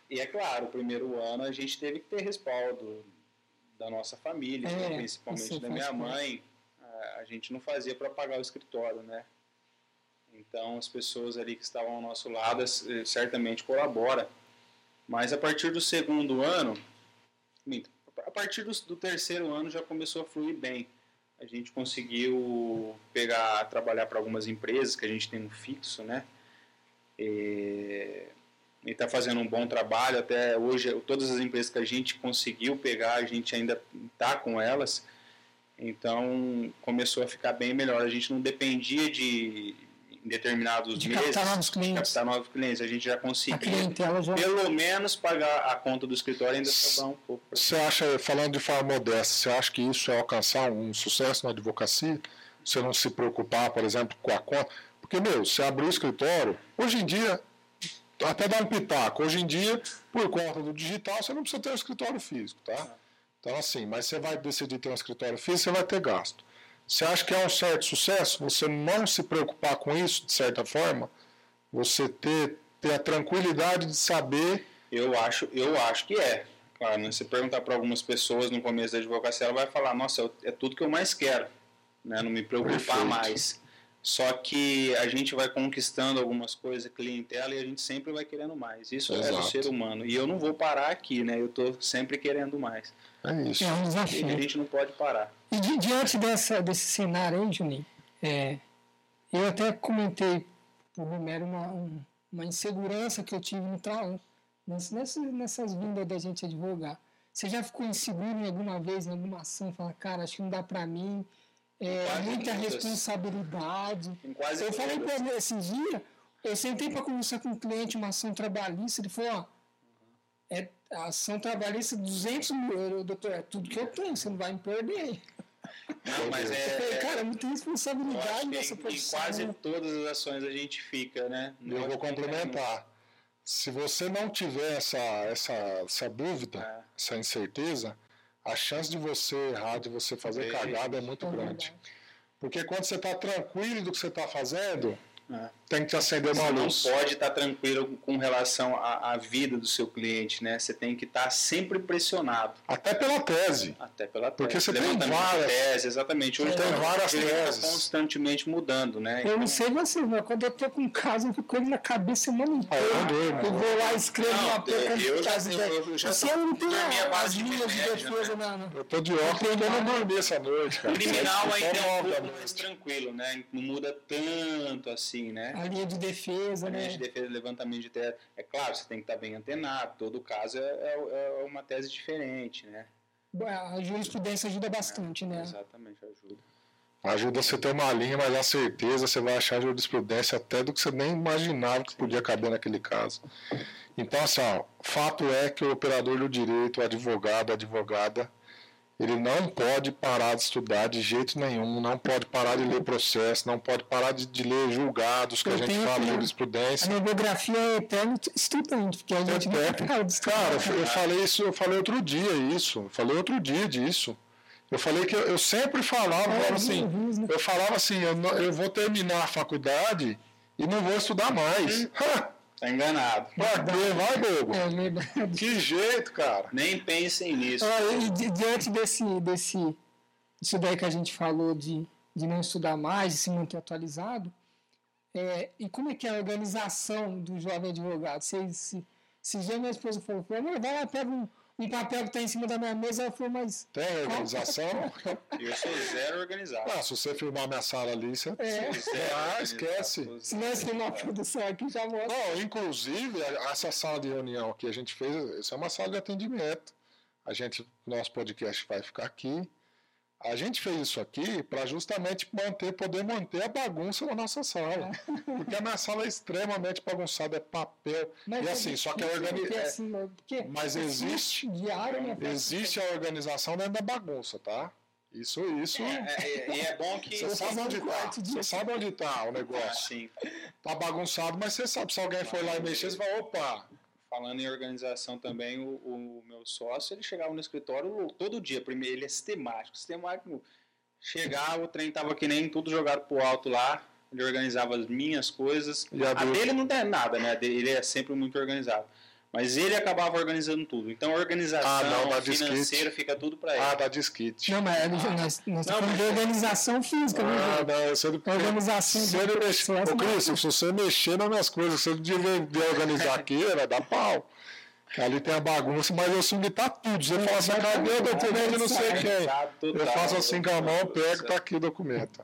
E é claro, o primeiro ano a gente teve que ter respaldo da nossa família, é, principalmente da minha mãe. A gente não fazia para pagar o escritório, né? Então, as pessoas ali que estavam ao nosso lado eh, certamente colaboram. Mas a partir do segundo ano, a partir do, terceiro ano já começou a fluir bem. A gente conseguiu pegar, trabalhar para algumas empresas que a gente tem um fixo, né? E está fazendo um bom trabalho. Até hoje, todas as empresas que a gente conseguiu pegar, a gente ainda está com elas. Então começou a ficar bem melhor. A gente não dependia de, em determinados de meses, captar novos clientes. captar novos clientes. A gente já conseguiu já... pelo menos pagar a conta do escritório ainda sobrar um pouco. Você acha, falando de forma modesta, você acha que isso é alcançar um sucesso na advocacia? Você não se preocupar, por exemplo, com a conta? Porque, meu, você abriu o escritório, hoje em dia, até dá um pitaco, hoje em dia, por conta do digital, você não precisa ter um escritório físico, tá? Então, assim, mas você vai decidir ter um escritório físico, você vai ter gasto. Você acha que é um certo sucesso você não se preocupar com isso, de certa forma? Você ter, ter a tranquilidade de saber. Eu acho, eu acho que é. Claro, né? se perguntar para algumas pessoas no começo da advocacia, ela vai falar: Nossa, é tudo que eu mais quero, né? não me preocupar Perfeito. mais. Só que a gente vai conquistando algumas coisas, clientela, e a gente sempre vai querendo mais. Isso Exato. é do ser humano. E eu não vou parar aqui, né? Eu estou sempre querendo mais. É isso. É um desafio. E a gente não pode parar. E di diante dessa, desse cenário aí, Juninho, é, eu até comentei o Romero uma, uma insegurança que eu tive no trabalho, nessas, nessas vindas da gente advogar. Você já ficou inseguro em alguma vez, em alguma ação, falar, cara, acho que não dá para mim, é, muita responsabilidade. Em quase eu falei para ele esses dias, eu sentei para conversar com um cliente, uma ação trabalhista, ele falou, ó, é, a ação trabalhista 200 mil euros, doutor, é tudo que eu tenho, você não vai me perder. Não, mas é, falei, é- cara, muita responsabilidade nessa em, em quase todas as ações a gente fica, né? E eu vou complementar. Se você não tiver essa, essa, essa dúvida, É. essa incerteza, a chance de você errar, de você fazer É. cagada é muito É grande. Porque quando você está tranquilo do que você está fazendo, É. tem que te acender uma Você não luz. pode estar tranquilo com relação à, à vida do seu cliente, né? Você tem que estar sempre pressionado, Até pela tese. até pela Porque tese. você tem Levantamento de várias- tese, exatamente. Hoje Tem várias ele tá teses. constantemente mudando, né? Eu não sei vocês, mas quando eu tô com um caso, eu fico com ele na cabeça a semana Ah, eu não durmo. Eu vou lá, escrevo Não, uma eu já- casa eu- eu já Você tô- não base as de linhas de defesa na- Eu tô de óculos e eu não dormi essa noite, cara. Criminal ainda é um pouco mais tranquilo, né? Não muda tanto assim, né? a linha de defesa, Linha né? de defesa, levantamento de tese. É claro, você tem que estar bem antenado. Todo caso é, é- é uma tese diferente, né? A jurisprudência ajuda bastante, né? Exatamente, ajuda. Ajuda você a ter uma linha, mas a certeza você vai achar jurisprudência até do que você nem imaginava que podia caber naquele caso. Então, assim, ó, fato é que o operador do direito, o advogado, a advogada, ele não pode parar de estudar de jeito nenhum, não pode parar de ler processo, não pode parar de, de ler julgados, que a Eu gente tenho fala, A jurisprudência. minha biografia é eterno estudante, porque a gente não É, para de estudar. Cara, eu, falei isso, eu falei outro dia isso, eu falei outro dia disso. Eu falei que eu, eu sempre falava, eu É, falava assim, viu, né? eu falava assim, eu, não- eu vou terminar a faculdade e não vou estudar mais. Tá enganado. Pra quê? Vai, bobo. É verdade. Que jeito, cara. Nem pensem nisso. Olha, e di- diante desse, desse, isso daí que a gente falou de, de não estudar mais, de se manter atualizado, é, e como é que é a organização do jovem advogado? Se, se, se já minha esposa falou, vai lá, pega um, um papel que está em cima da minha mesa, ela falou, mas... Tem organização? Eu sou zero organizado. Ah, se você filmar minha sala ali, você. É. Zero Ah, esquece. Se nós temos uma produção aqui, já mostra. Não, inclusive, a- essa sala de reunião que a gente fez, isso é uma sala de atendimento. A gente, nosso podcast vai ficar aqui. A gente fez isso aqui para justamente manter, poder manter a bagunça na nossa sala. Porque a minha sala é extremamente bagunçada, é papel. e assim, só que a organização. organização. Assim, né? porque mas existe- Diário, né? Existe a organização dentro da bagunça, tá? Isso, isso. É, é, e é bom que. Você sabe onde tá. Você sabe onde tá o negócio. Assim, Tá bagunçado, mas você sabe, se alguém for lá e mexer, você vai, opa, falando em organização também, o, o meu sócio, ele chegava no escritório todo dia. Primeiro, ele é sistemático. Sistemático. Chegava, o trem tava que nem tudo jogado pro alto lá. Ele organizava as minhas coisas. E a a dele? não tem nada, né? Ele é sempre muito organizado. Mas ele acabava organizando tudo. Então, a organização Ah, não, financeira fica tudo para ele. ah, dá disquite. Não, mas nós, nós Não, falando de mas- organização física, né? Ah, não, você não Organização Se de ele mexer, Ô, Cris, se você mexer nas minhas coisas, se você devia organizar aqui, vai dar pau. Ali tem a bagunça, mas eu sei onde tá tudo. Você fala assim, cadê o documento de não sei quem? Sabe, Eu total. faço assim com a mão, eu pego, tá aqui o documento.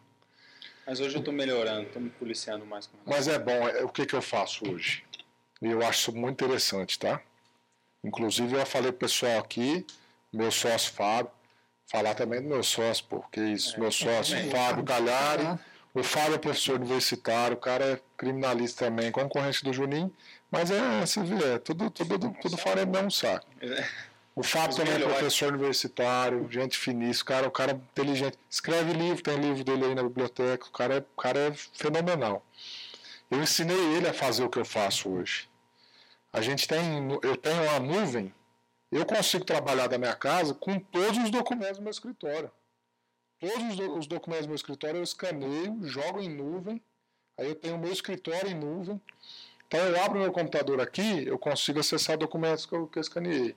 Mas hoje eu tô melhorando, tô me policiando mais com Mas é bom, é- o que, que eu faço hoje? E eu acho isso muito interessante, tá? Inclusive eu falei pro pessoal aqui, meu sócio Fábio, falar também do meu sócio, porque isso, meu sócio também. Fábio Galhari, Ah. o Fábio é professor universitário, o cara é criminalista também, concorrente do Juninho, mas é, você vê, é tudo, tudo, tudo, tudo farinha do mesmo saco. O Fábio também é professor universitário, gente finíssima, cara, o cara é inteligente. Escreve livro, tem livro dele aí na biblioteca, o cara é, o cara é fenomenal. Eu ensinei ele a fazer o que eu faço hoje. A gente tem, eu tenho uma nuvem, eu consigo trabalhar da minha casa com todos os documentos do meu escritório. Todos os, do- os documentos do meu escritório eu escaneio, jogo em nuvem, aí eu tenho o meu escritório em nuvem. Então eu abro meu computador aqui, eu consigo acessar documentos que eu, que eu escaneei.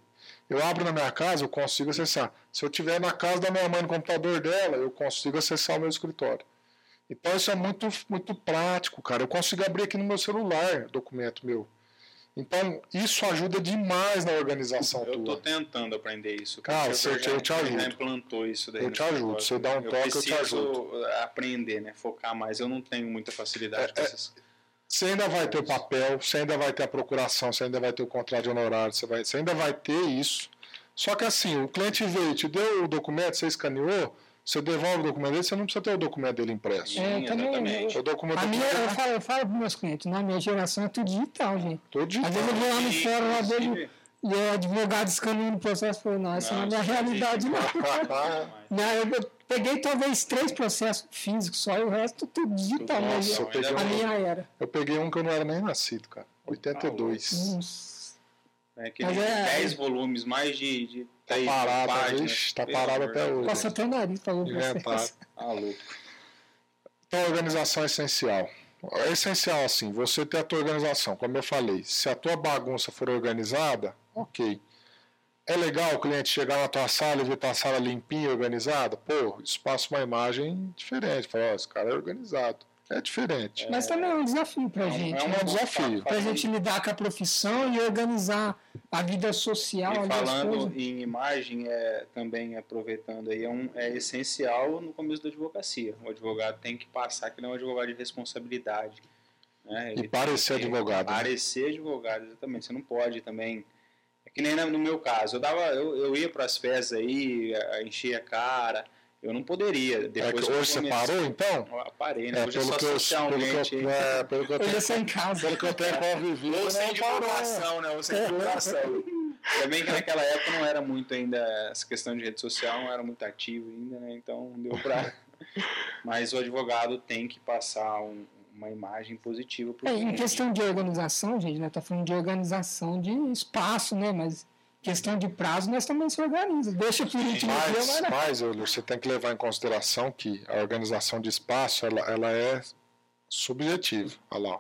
Eu abro na minha casa, eu consigo acessar. Se eu estiver na casa da minha mãe no computador dela, eu consigo acessar o meu escritório. Então isso é muito, muito prático, cara. Eu consigo abrir aqui no meu celular documento meu. Então isso ajuda demais na organização Eu tua. tentando aprender isso. Cara, eu te- eu te já- ajudo. já implantou isso daí. Eu te ajudo. Você dá um toque, eu te preciso aprender, né? Focar mais. Eu não tenho muita facilidade É, com é, essas Você ainda vai ter o papel, você ainda vai ter a procuração, você ainda vai ter o contrato de honorário, você, vai, você ainda vai ter isso. Só que assim, o cliente veio, te deu o documento, você escaneou, Você devolve o documento dele, você não precisa ter o documento dele impresso. É, Sim, também, exatamente. O documento A minha, eu falo, eu falo para meus clientes, na minha geração é tudo digital, gente. todo Às digital. vezes eu vou lá no fórum, lá vejo e o advogado escaneando o processo falou, não, essa não, é a minha realidade, não. existe. não eu, eu peguei talvez três processos físicos só e o resto tudo digital, Tudo mas Nossa, eu peguei a um- minha era. Eu peguei um que eu não era nem nascido, cara. 82. Nossa. É, que Mas é- 10 volumes, mais de, de Tá 3 parado, páginas. tá parado até Deus. hoje. Coça até o nariz, falou pra Inventado. vocês. Ah, louco. Então, a organização é essencial. É essencial, assim, você ter a tua organização. Como eu falei, se a tua bagunça for organizada, ok. É legal o cliente chegar na tua sala e ver tua sala limpinha, organizada? Pô, isso passa uma imagem diferente. Fala, ó, esse cara é organizado. É diferente. Mas também é um desafio pra gente. é um né? desafio. Pra gente lidar com a profissão e organizar a vida social E falando em imagem, é, também aproveitando aí, é, um, é essencial no começo da advocacia. O advogado tem que passar que ele é um advogado de responsabilidade. Né? E parecer advogado. né? Parecer advogado, exatamente. Você não pode também. É que nem no meu caso. Eu, dava, eu, eu ia para as festas aí, a- enchia a cara. Eu não poderia. É Depois eu hoje você parou, então? Eu parei, né? É, Hoje é pelo só que eu, pelo socialmente. que eu, é, pelo que eu tenho, em casa. pelo que eu tenho convivido, Ou não sem parou. divulgação, né? Ou sem divulgação. Também que naquela época não era muito ainda, essa questão de rede social não era muito ativo ainda, né? Então deu pra. Mas o advogado tem que passar um- uma imagem positiva para É, o em cliente. questão de organização, gente, nós tá falando de organização de espaço, né? Mas questão de prazo, nós também se organiza. Deixa pro último dia, Mas, mas mas você tem que levar em consideração que a organização de espaço ela, ela é subjetiva. Olha lá.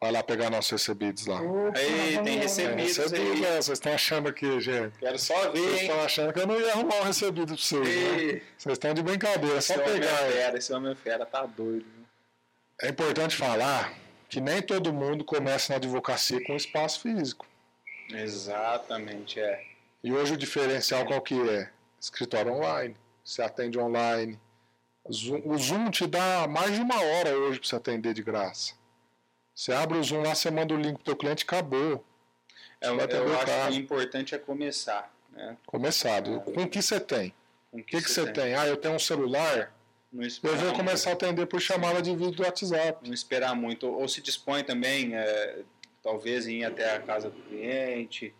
Vai lá pegar nossos recebidos lá. Opa, Aí, tem lá. recebido. É, recebido, aí. é, vocês estão achando aqui, gente. Quero só ver, Vocês estão achando que eu não ia arrumar um recebido pra vocês, né? Vocês estão de brincadeira, é só Esse homem é pegar. aí. fera, esse homem é fera, tá doido. viu? É importante falar que nem todo mundo começa na advocacia com espaço físico. Exatamente, é. E hoje o diferencial qual que é? Escritório online. Você atende online. Zoom- o Zoom te dá mais de uma hora hoje para você atender de graça. Você abre o Zoom lá, você manda o link pro teu cliente, acabou. É, eu o acho que o importante é começar, né? Começado. Com o que você tem? Com O que, que você tem? Ah, eu tenho um celular, eu vou muito. começar a atender por chamada de vídeo do WhatsApp. não esperar muito, ou se dispõe também, é, talvez em ir até a casa do cliente,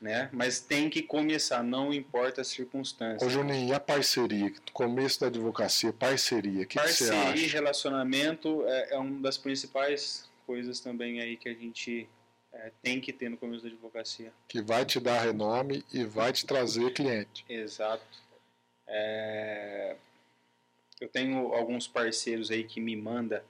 né? Mas tem que começar, não importa as Ô circunstâncias. Juninho, e a parceria? Começo da advocacia, parceria, o que, que você Parceria e acha? relacionamento é, é uma das principais coisas também aí que a gente é, tem que ter no começo da advocacia. Que vai te dar renome e vai te trazer cliente. Exato. É, eu tenho alguns parceiros aí que me mandam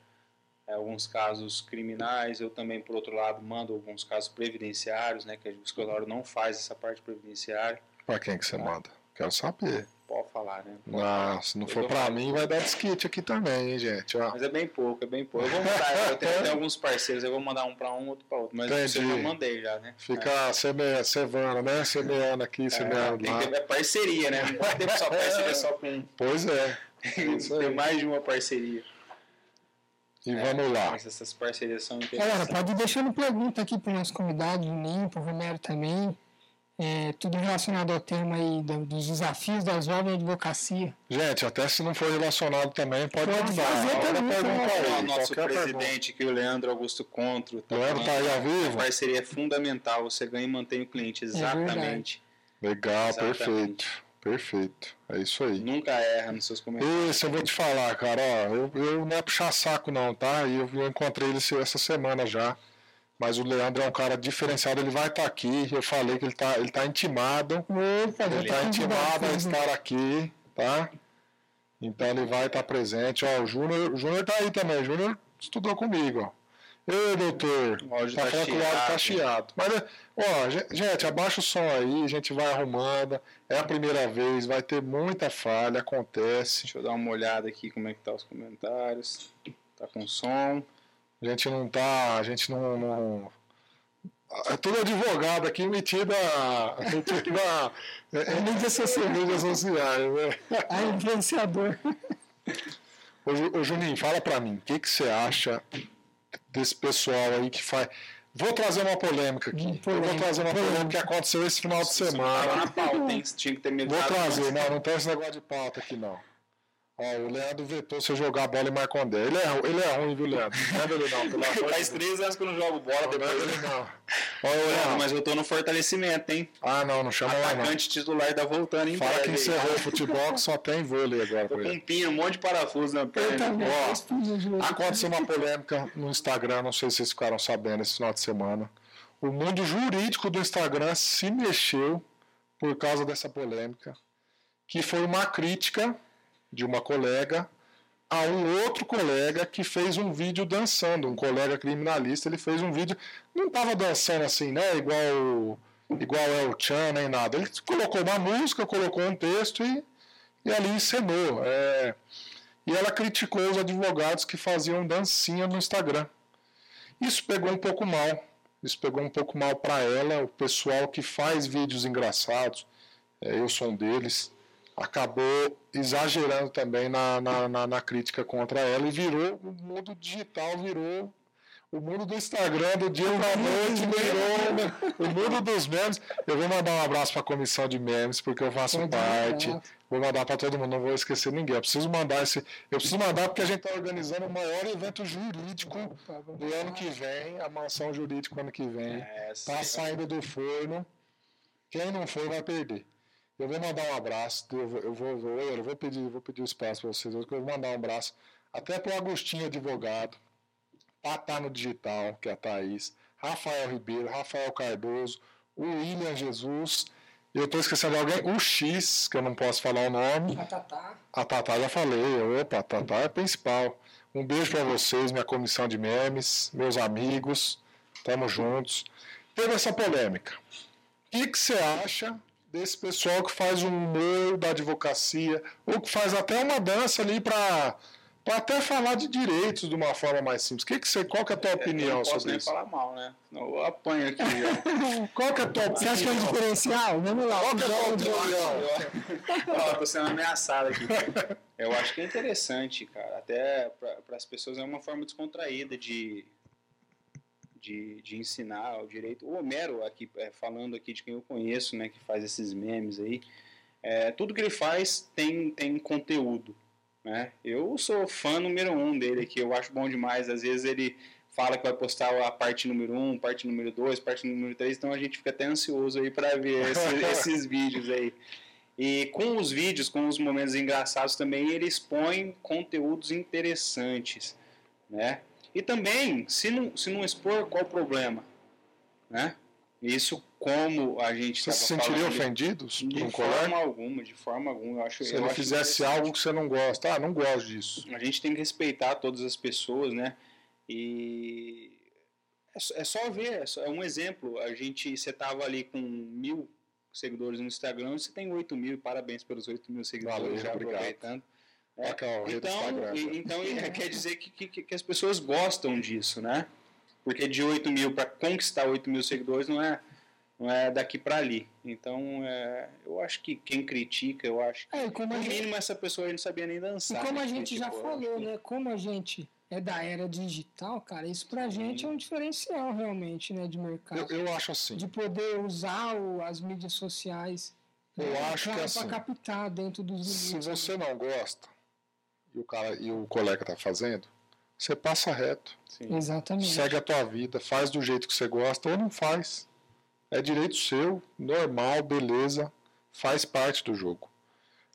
alguns casos criminais, eu também, por outro lado, mando alguns casos previdenciários, né, que o escritório não faz essa parte previdenciária. Pra quem que você manda? Quero saber. Pode falar, né? Pode Não, se não Eu for falando. mim, vai dar desquite aqui também, hein, gente? Ó. Mas é bem pouco, é bem pouco. Eu vou mandar, eu tenho, alguns parceiros, eu vou mandar um para um, outro para outro. Mas Entendi. eu mandei já, né? Fica seme, cevando, né? Semeando aqui, é, semeando lá. ter parceria, né? Não pode ter só parceria só com um. Pois é. Tem mais de uma parceria. E vamos lá. Mas essas parcerias são Galera, pode ir deixando pergunta aqui para o nosso convidado, Juninho, para o Romero também. É, tudo relacionado ao tema aí do- dos desafios da jovem advocacia. Gente, até se não for relacionado também, pode, Pode mandar. fazer pergunta, pergunta né? aí, o nosso presidente, que é o Leandro Augusto Contro. pergunta. Leandro tá aí ao A vivo? parceria é fundamental, você ganha e mantém o cliente, exatamente. Legal, Exatamente. perfeito. Perfeito. É isso aí. Nunca erra nos seus comentários. Esse eu vou te falar, cara, ó, eu, eu não é puxar saco não, tá? E Eu, eu encontrei ele essa semana já. Mas o Leandro é um cara diferenciado, ele vai estar aqui. Eu falei que ele tá, ele tá intimado. Opa, Ele tá tá intimado a estar aqui, tá? Então ele vai estar presente. Ó, o Júnior, o Júnior tá aí também. O Júnior estudou comigo, ó. Ei, doutor. O áudio tá tá falando que o áudio tá chiado. chiado. Mas, ó, ge- gente, abaixa o som aí, a gente vai arrumando. É a primeira vez, vai ter muita falha, acontece. Deixa eu dar uma olhada aqui como é que tá os comentários. Tá com som. A gente não tá. A gente não. não é tudo advogado aqui metido a. metido a é, é, mídias sociais, mídias sociais, né? Ah, influenciador. Ô, Juninho, fala pra mim, o que, que você acha desse pessoal aí que faz. Vou trazer uma polêmica aqui. Hum, Eu vou polêmica, trazer uma polêmica que polêmica. aconteceu esse final de Tava semana. na pauta, hein? Tinha que ter Vou trazer, não, não tem esse negócio de pauta aqui não. Ó, o Leandro vetou você jogar bola em Marcondé. Ele é, ele é ruim, viu, Leandro? Não ele não, pelo amor Faz três anos que eu não jogo bola Não, depois. ele não. Ó, Leandro, mas eu tô no fortalecimento, hein? Ah, não, não chama lá não. Atacante titular tá voltando em Fala que aí. encerrou o futebol, que só tem vôlei agora Tô com um pino, um monte de parafuso na Eu perna. também. Ó, eu. Aconteceu uma polêmica no Instagram, não sei se vocês ficaram sabendo esse final de semana. O mundo jurídico do Instagram se mexeu por causa dessa polêmica, que foi uma crítica de uma colega a um outro colega que fez um vídeo dançando, um colega criminalista, ele fez um vídeo, não estava dançando assim, né, igual igual é o Chan nem nada. Ele colocou uma música, colocou um texto e, e ali encenou. É, e ela criticou os advogados que faziam dancinha no Instagram. Isso pegou um pouco mal. Isso pegou um pouco mal para ela. O pessoal que faz vídeos engraçados, é, eu sou um deles, acabou exagerando também na, na, na, na crítica contra ela e virou o mundo digital virou o mundo do Instagram do dia para noite virou o mundo dos memes. Eu vou mandar um abraço para a comissão de memes porque eu faço Pode parte. Vou mandar para todo mundo, não vou esquecer ninguém. Eu preciso mandar esse. Eu preciso mandar porque a gente está organizando o maior evento jurídico do ano que vem, a mansão jurídica ano que vem. É, Está saindo do forno. Quem não for vai perder. Eu vou mandar um abraço. Eu vou, eu vou, eu vou, pedir, vou pedir o espaço para vocês. Eu vou mandar um abraço até para o Agostinho Advogado, Tatá no Digital, que é a Thaís, Rafael Ribeiro, Rafael Cardoso, o William Jesus. Eu estou esquecendo alguém, o X, que eu não posso falar o nome. A Tatá. A Tatá já falei, opa, a Tatá é a principal. Um beijo para vocês, minha comissão de memes, meus amigos, tamo juntos. Teve essa polêmica. O que você acha desse pessoal que faz um humor da advocacia, ou que faz até uma dança ali para até falar de direitos de uma forma mais simples? Que que você, qual que é a tua Eu não opinião posso sobre nem isso? falar mal, né? Senão eu apanho aqui. Qual que é a tua Você acha que é um opinião? diferencial? Vamos lá. Qual que é a tua opinião? Tô sendo ameaçado aqui. Eu acho que é interessante, cara. Até para as pessoas é uma forma descontraída de, de, de ensinar o direito. O Homero, aqui, é, falando aqui de quem eu conheço, né, que faz esses memes aí, é, tudo que ele faz tem, tem conteúdo. Né? Eu sou fã número um dele aqui, eu acho bom demais. Às vezes ele fala que vai postar a parte número um, parte número dois, parte número três, então a gente fica até ansioso aí para ver esse- esses vídeos aí. E com os vídeos, com os momentos engraçados também, ele expõe conteúdos interessantes, né? E também, se não, se não expor, qual o problema? Né? Isso como a gente Você se sentiria por de um colega? forma alguma, de forma alguma. Eu acho, Se eu ele acho fizesse algo que você não gosta, ah, não gosto disso. A gente tem que respeitar todas as pessoas, né? E é só, é só ver, é, só- é um exemplo. A gente, você tava ali com mil seguidores no Instagram, você tem 8 mil, parabéns pelos 8 mil seguidores, Valeu, já obrigado. aproveitando. É, é Então, Instagram. e- então é, quer dizer que, que, que as pessoas gostam disso, né? Porque de 8 mil para conquistar 8 mil seguidores não é, não é daqui para ali. Então, é, eu acho que quem critica, eu acho que É, e como a no gente, mínimo essa pessoa aí não sabia nem e dançar. como né? a gente já Tipo, falou, né? Como a gente é da era digital, cara, isso pra gente é um diferencial realmente, né, de mercado. Eu, eu acho assim. de poder usar o- as mídias sociais Eu né, acho pra, que assim, pra captar dentro dos Se limites. você não gosta e o cara e o colega tá fazendo, você passa reto, Sim. Exatamente. segue a tua vida, faz do jeito que você gosta ou não faz. É direito seu, normal, beleza, faz parte do jogo.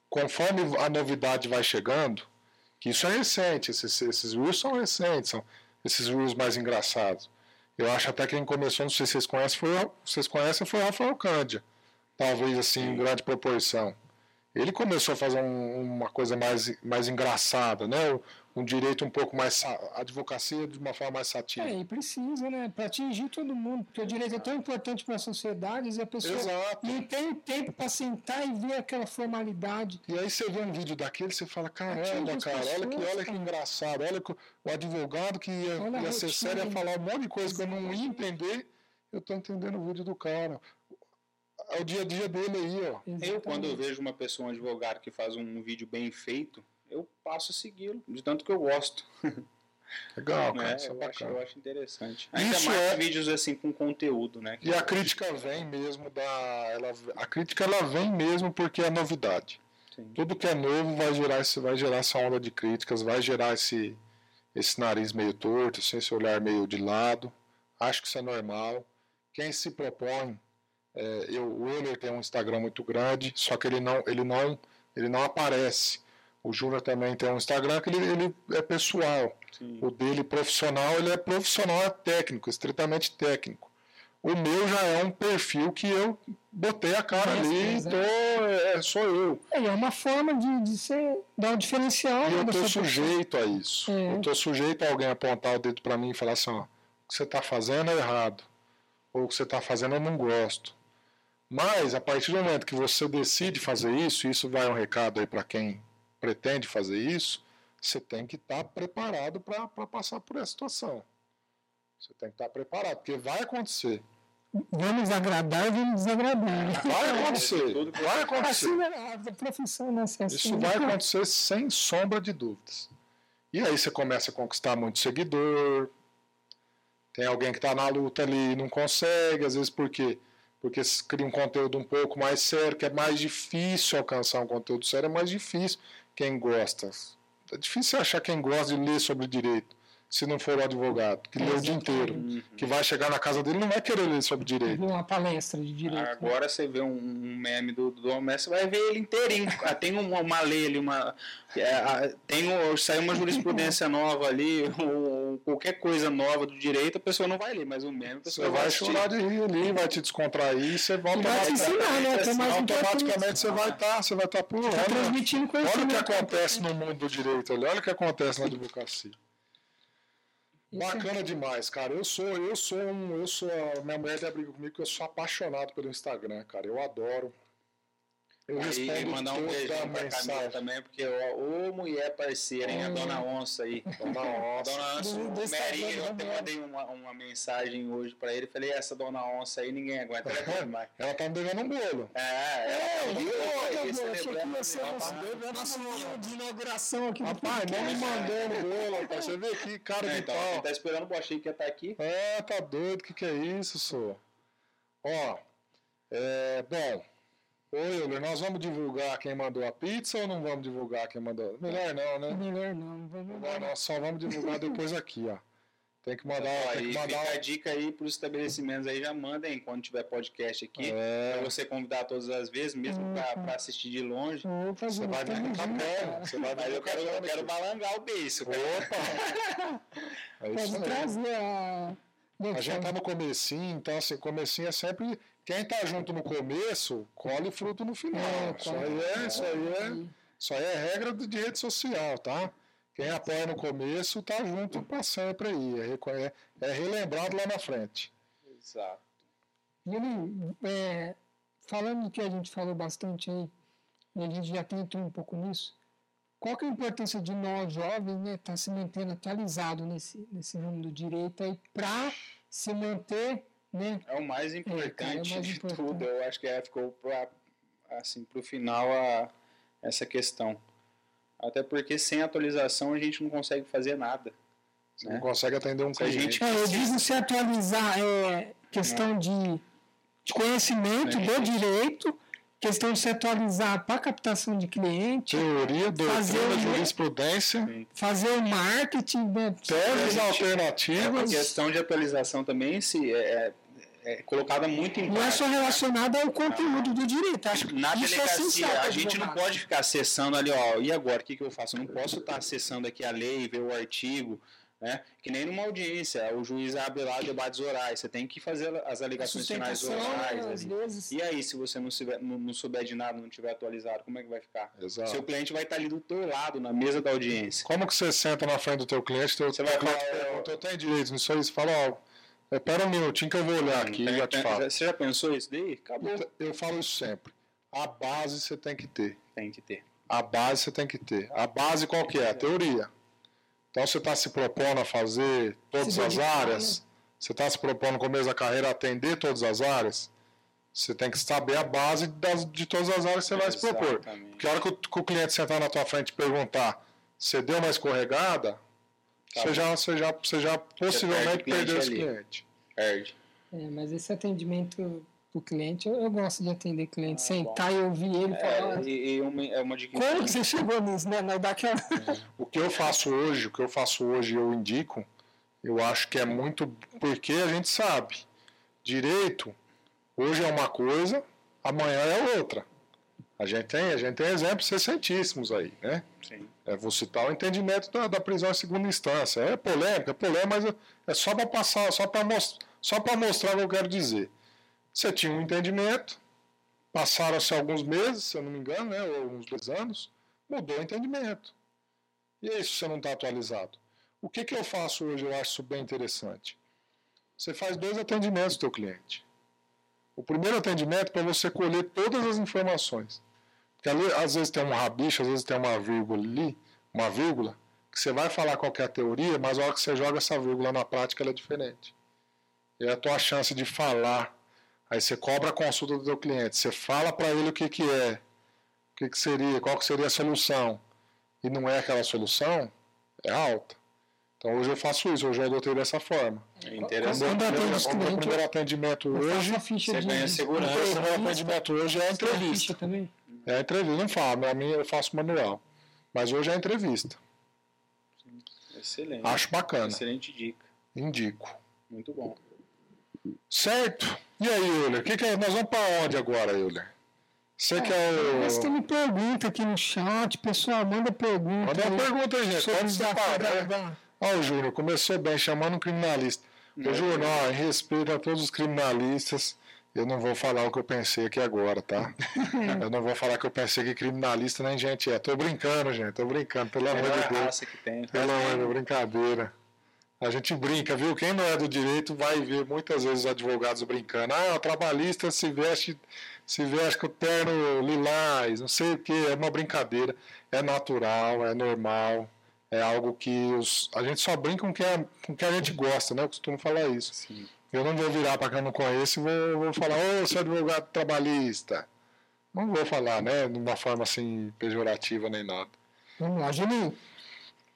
Conforme a novidade vai chegando, que isso é recente, esses, esses reels são recentes, são esses reels mais engraçados. Eu acho até que quem começou, não sei se vocês conhecem, foi, o- vocês conhecem, foi o Rafael Cândia. Talvez assim, em grande proporção. Ele começou a fazer um- uma coisa mais, mais engraçada, né? Um, direito um pouco mais. advocacia de uma forma mais satírica. É, e precisa, né? Para atingir todo mundo, porque o direito é tão importante para a sociedade e a pessoa Exato. não tem tempo para sentar e ver aquela formalidade. E aí você vê um vídeo daquele, você fala, caramba, cara, olha que, pessoas, olha que engraçado, olha que o advogado que ia, ia ser sério ia falar um monte de coisa que eu não ia entender, eu tô entendendo o vídeo do cara. É o dia a dia dele aí, ó. Eu, quando eu vejo uma pessoa, um advogado que faz um vídeo bem feito, eu passo a segui-lo, de tanto que eu gosto. Legal, cara, isso é eu, acho, eu acho interessante. Ainda Isso mais é- vídeos assim com conteúdo, né? E a crítica vem mesmo da. Ela, a crítica ela vem mesmo porque é novidade. Sim. Tudo que é novo vai gerar, esse, vai gerar essa onda de críticas, vai gerar esse, esse nariz meio torto, assim, esse olhar meio de lado. Acho que isso é normal. Quem se propõe, é, eu, o Euler tem um Instagram muito grande, só que ele não, ele não, ele não aparece. O Júnior também tem um Instagram que ele, ele é pessoal. Sim. O dele profissional, ele é profissional, é técnico, estritamente técnico. O meu já é um perfil que eu botei a cara ali, então é, sou eu. É, é uma forma de, de ser, dar um diferencial. E eu estou sujeito a isso. É. Eu estou sujeito a alguém apontar o dedo para mim e falar assim, ó, o que você está fazendo é errado. Ou o que você está fazendo eu não gosto. Mas, a partir do momento que você decide fazer isso, e isso vai um recado aí para quem pretende fazer isso, você tem que estar tá preparado para passar por essa situação. Você tem que estar tá preparado, porque vai acontecer. Vamos agradar e vamos desagradar. Vai acontecer. vai acontecer. Assim, é a profissão, né? Assim, Isso vai acontecer sem sombra de dúvidas. E aí você começa a conquistar muito seguidor. Tem alguém que está na luta ali e não consegue, às vezes por quê? Porque cria um conteúdo um pouco mais sério, que é mais difícil alcançar um conteúdo sério, é mais difícil quem gosta. É difícil achar quem gosta de ler sobre direito se não for o advogado, que lê o dia inteiro, uhum. que vai chegar na casa dele não vai querer ler sobre direito. Uma palestra de direito. Né? Agora você vê um, meme do, do Homem, você vai ver ele inteirinho. Ah, tem uma, uma lei ali, uma, é, tem saiu uma jurisprudência nova ali, ou, qualquer coisa nova do direito, a pessoa não vai ler, mas o meme você vai, vai chorar de rir ali, vai te descontrair, você vai automaticamente, né? automaticamente você vai estar, tá, você vai estar tá pulando. Tá transmitindo Olha o que acontece no mundo do direito ali, olha o que acontece na advocacia. Bacana demais, cara. Eu sou, eu sou um, eu sou, minha mulher até briga comigo que eu sou apaixonado pelo Instagram, cara. Eu adoro. Eu respondo e mandar um beijão pra Camila também, porque ô, mulher parceira, hein? A dona Onça aí. Dona Onça. Dona Onça, Merinho, eu até mandei uma, uma mensagem hoje pra ele, falei, essa Dona Onça aí ninguém aguenta mais. Ela tá me devendo um bolo. É, é. Eu vi, eu de inauguração aqui. Rapaz, não me mandando bolo, rapaz. Você vê aqui, cara de então, pau. tá esperando o achei que ia estar tá aqui. É, tá doido, o que que é isso, senhor? Ó, é, bom... Oi, Euler, nós vamos divulgar quem mandou a pizza ou não vamos divulgar quem mandou? Melhor não, né? Melhor não, não vamos Melhor não, só vamos divulgar depois aqui, ó. Tem que mandar. Ó, tem que mandar fica a dica aí para os estabelecimentos aí, já mandem quando tiver podcast aqui. É. Para você convidar todas as vezes, mesmo para assistir de longe. Opa, você vai com capela. Você vai Mas eu quero, eu quero balangar o beijo. Opa! é Pode trazer a. A gente tá no comecinho, então assim, comecinho é sempre quem está junto no começo, colhe fruto no final. É, isso, aí é, isso, aí é, isso aí é regra de rede social, tá? Quem apoia no começo está junto para sempre aí. É, é, é, relembrado lá na frente. Exato. E ele, é, falando do que a gente falou bastante aí, e a gente já tentou um pouco nisso, qual que é a importância de nós jovens né, estar tá se mantendo atualizado nesse, nesse ramo do direito aí para se manter né? É o mais importante é, é mais de importante. tudo. Eu acho que é, ficou para assim, o final a, essa questão. Até porque sem atualização a gente não consegue fazer nada. Você né? não consegue atender um cliente. É, eu digo se atualizar é questão de, de conhecimento é. do direito, questão de se atualizar para captação de cliente, teoria, doutrina, jurisprudência, fazer o marketing, né? teses alternativas. É a questão de atualização também se é, é, é colocada muito em Não é só relacionada ao conteúdo do direito. Acho Na é delegacia, é a gente não pode ficar acessando ali, ó, e agora, o que, que eu faço? Eu não posso estar acessando aqui a lei, ver o artigo, né? Que nem numa audiência, o juiz abre lá debates orais, você tem que fazer as alegações finais orais. E aí, se você não, souber, não, não, souber de nada, não tiver atualizado, como é que vai ficar? Exato. Seu cliente vai estar ali do teu lado, na mesa da audiência. Como que você senta na frente do teu cliente, teu, você vai falar, eu tenho direito nisso aí, você fala, ó, espera um minutinho que eu vou olhar aqui e já te falo. Você já pensou isso daí? Acabou. Eu, eu falo isso sempre. A base você tem que ter. Tem que ter. A base você tem que ter. A base qual que é? A teoria. Então você está se propondo a fazer todas se as áreas, né? você está se propondo no começo da carreira atender todas as áreas, você tem que saber a base das, de todas as áreas que você vai se propor. Porque a hora que o, que o, cliente sentar na tua frente e perguntar, você deu uma escorregada, tá você, já, você, já, você já possivelmente você perdeu esse cliente. Perde. É, mas esse atendimento o cliente, eu, eu, gosto de atender cliente, ah, sentar bom. e ouvir ele é, falar. E, e uma, é uma dica. Como que você chegou nisso, né? Não dá aquela... o que eu faço hoje, o que eu faço hoje, eu indico, eu acho que é muito porque a gente sabe. Direito, hoje é uma coisa, amanhã é outra. A gente tem, a gente tem exemplos receitíssimos aí, né? Sim. É, vou citar o entendimento da, da prisão em segunda instância. É polêmica, é polêmica, mas é só para passar, só para most, só mostrar o que eu quero dizer. Você tinha um entendimento, passaram-se alguns meses, se eu não me engano, né, ou uns dois anos, mudou o entendimento. E é isso você não está atualizado. O que, que eu faço hoje, eu acho bem interessante. Você faz dois atendimentos do teu cliente. O primeiro atendimento é para você colher todas as informações. Porque ali, às vezes tem um rabicho, às vezes tem uma vírgula ali, uma vírgula, que você vai falar qualquer teoria, mas a hora que você joga essa vírgula na prática, ela é diferente. E é a tua chance de falar Aí você cobra a consulta do teu cliente, você fala para ele o que, que é, o que, que seria, qual que seria a solução, e não é aquela solução, é alta. Então hoje eu faço isso, hoje eu adotei dessa forma. É interessante. Quando eu atendo o meu primeiro atendimento hoje, você ganha segurança. O primeiro atendimento hoje é a entrevista. Também. É a entrevista, não falo, a mim eu faço manual. Mas hoje é a entrevista. Excelente. Acho bacana. Excelente dica. Indico. Muito bom. Certo? E aí, Euler? Que que é? Nós vamos para onde agora, Euler? Você é, quer o. Mas tem uma pergunta aqui no chat, pessoal, manda pergunta. Manda uma pergunta aí, gente. Pode separar. Ó, o Júnior, começou bem, chamando um criminalista. Ô, Júnior, ó, em respeito a todos os criminalistas, eu não vou falar o que eu pensei aqui agora, tá? eu não vou falar que eu pensei que criminalista nem gente é. Tô brincando, gente, tô brincando, pelo amor de Deus. Que tem, pelo amor de Deus, brincadeira. A gente brinca, viu? Quem não é do direito vai ver muitas vezes os advogados brincando. Ah, o trabalhista se veste, se veste com terno lilás, não sei o que, é uma brincadeira. É natural, é normal, é algo que os, a gente só brinca com quem, é, com quem a gente gosta, né? Eu costumo falar isso. Sim. Eu não vou virar para quem não conhece e vou, vou falar, ô, oh, seu advogado trabalhista. Não vou falar, né? De uma forma assim pejorativa nem nada. Vamos lá, Juninho.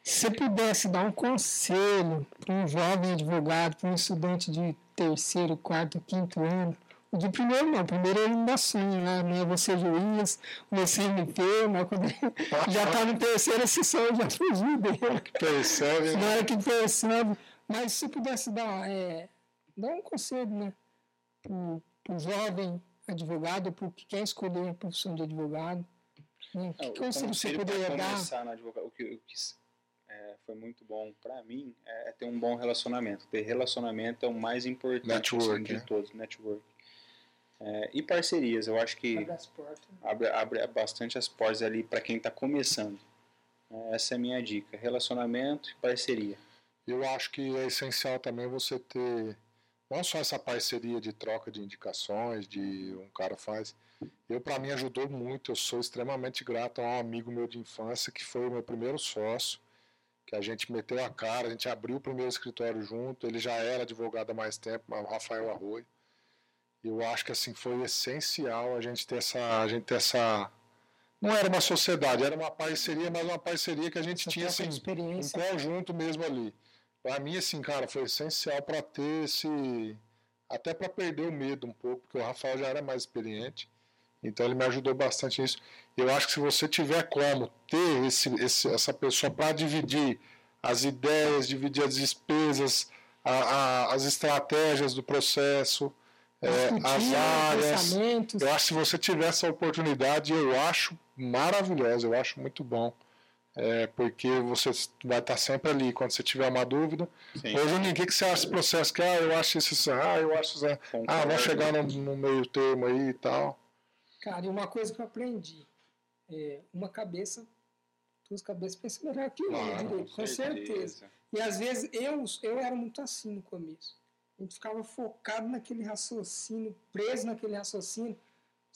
Se pudesse dar um conselho para um jovem advogado, para um estudante de terceiro, quarto, quinto ano, de primeiro não, primeiro ele ainda sonha, né? Não é você juiz, você MP, mas quando já está no terceiro, esse sonho já fugiu dele. Percebe? Na hora que percebe. Mas se pudesse dar, é, dar um conselho, né? Para o jovem advogado, para o que quer escolher a profissão de advogado, né? que conselho você poderia dar? Na o que, o que é, foi muito bom para mim é, é, ter um bom relacionamento. Ter relacionamento é o mais importante assim, network, de né? todos, network. É, e parcerias, eu acho que abre, portas, né? abre, abre bastante as portas ali para quem está começando. É, essa é a minha dica: relacionamento e parceria. Eu acho que é essencial também você ter não só essa parceria de troca de indicações, de um cara faz. Eu, para mim, ajudou muito. Eu sou extremamente grato a um amigo meu de infância que foi o meu primeiro sócio que a gente meteu a cara, a gente abriu o primeiro escritório junto, ele já era advogado há mais tempo, o Rafael Arroio. Eu acho que assim foi essencial a gente ter essa, a gente ter essa não era uma sociedade, era uma parceria, mas uma parceria que a gente tinha assim, um conjunto mesmo ali. Para mim assim, cara, foi essencial para ter esse até para perder o medo um pouco, porque o Rafael já era mais experiente. Então ele me ajudou bastante nisso. Eu acho que se você tiver como ter esse, esse, essa pessoa para dividir as ideias, dividir as despesas, a, a, as estratégias do processo, é, as áreas. Eu acho que se você tiver essa oportunidade, eu acho maravilhosa, eu acho muito bom. É, porque você vai estar sempre ali quando você tiver uma dúvida. Sim. Hoje, o que, você acha desse processo? Que, ah, eu acho isso, ah, eu acho isso. Ah, vamos chegar no, no meio termo aí e tal. Cara, e uma coisa que eu aprendi, é, uma cabeça, duas cabeças pensam melhor que uma, claro, direito, com, com certeza. certeza. E às vezes eu, eu era muito assim no começo. A gente ficava focado naquele raciocínio, preso naquele raciocínio.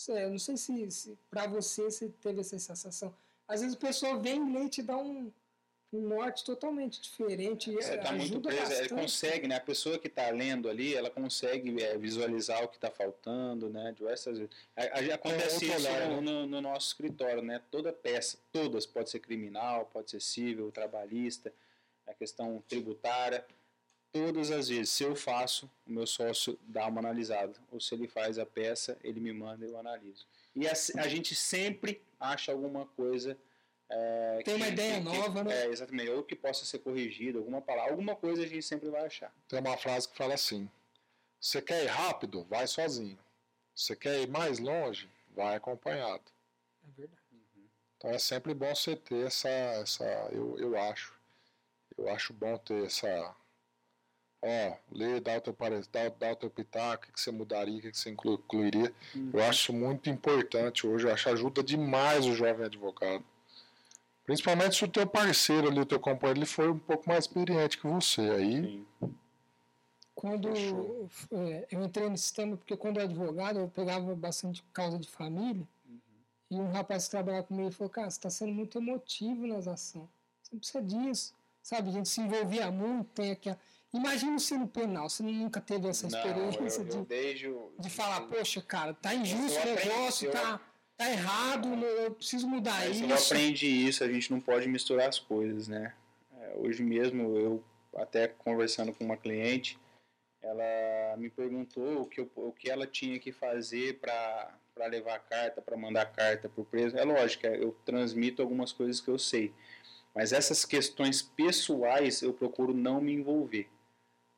Eu não sei se, se para você você teve essa sensação. Às vezes a pessoa vem e te dá um, um norte totalmente diferente. Você está muito preso, ele consegue, né? A pessoa que está lendo ali, ela consegue é, visualizar o que está faltando, né? Diversas vezes. Acontece é, isso olhar, no, no, no, nosso escritório, né? Toda peça, todas, pode ser criminal, pode ser civil, trabalhista, a questão tributária. todas as vezes, se eu faço, o meu sócio dá uma analisada. Ou se ele faz a peça, ele me manda e eu analiso. E a, a gente sempre acha alguma coisa. É, Tem uma ideia que, nova, né? É, exatamente. Ou que possa ser corrigido, alguma palavra, alguma coisa a gente sempre vai achar. Tem uma frase que fala assim: você quer ir rápido? Vai sozinho. Você quer ir mais longe? Vai acompanhado. É verdade. Então é sempre bom você ter essa. essa eu, eu acho. Eu acho bom ter essa. Ó, ler, dar o teu dar, dar o teu pitaco, o que você mudaria, o que você incluiria. Uhum. Eu acho muito importante hoje, eu acho que ajuda demais o jovem advogado. Principalmente se o teu parceiro ali, o teu companheiro, ele foi um pouco mais experiente que você. Aí, Sim. Quando Fechou. é, eu entrei no sistema, porque quando eu era advogado, eu pegava bastante causa de família, e um rapaz que trabalhava comigo falou, cara, você está sendo muito emotivo nas ações. Você não precisa disso. Sabe, a gente se envolvia muito, tem aqui. a- Imagina você no penal, você nunca teve essa Não, experiência eu, de, eu desde o- de falar, poxa, cara, tá injusto Eu o aprendi- negócio, eu- tá, tá errado, eu preciso mudar Mas isso. eu aprendi isso, a gente não pode misturar as coisas, né? É, hoje mesmo, eu até conversando com uma cliente, ela me perguntou o que, eu- o que ela tinha que fazer para levar a carta, para mandar a carta para o preso. É lógico, eu transmito algumas coisas que eu sei, mas essas questões pessoais eu procuro não me envolver.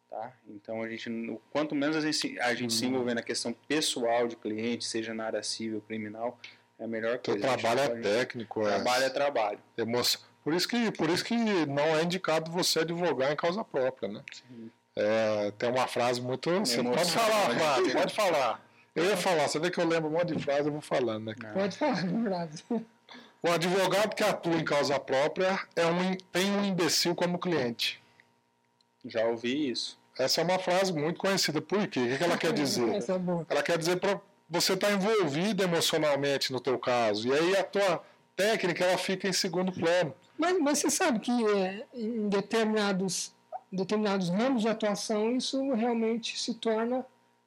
Tá? Então, a gente, o quanto menos a gente, a gente se envolver na questão pessoal de cliente, seja na área civil, criminal, é a melhor teu coisa. A gente trabalho é técnico, é Trabalho é trabalho. emoção. Por isso, que, por isso que não é indicado você advogar em causa própria, né? É, tem uma frase muito. Você Emoção. pode falar, Flávio, pode falar. Eu ia falar, você vê que eu lembro um monte de frase, eu vou falando, né? Pode falar, é verdade. O advogado que atua em causa própria é um, tem um imbecil como cliente. Já ouvi isso. Essa é uma frase muito conhecida. Por quê? O que ela quer dizer? É. Ela quer dizer para você estar envolvido emocionalmente no teu caso. E aí a tua técnica ela fica em segundo plano. Mas, mas você sabe que é, em determinados, determinados ramos de atuação isso realmente se torna.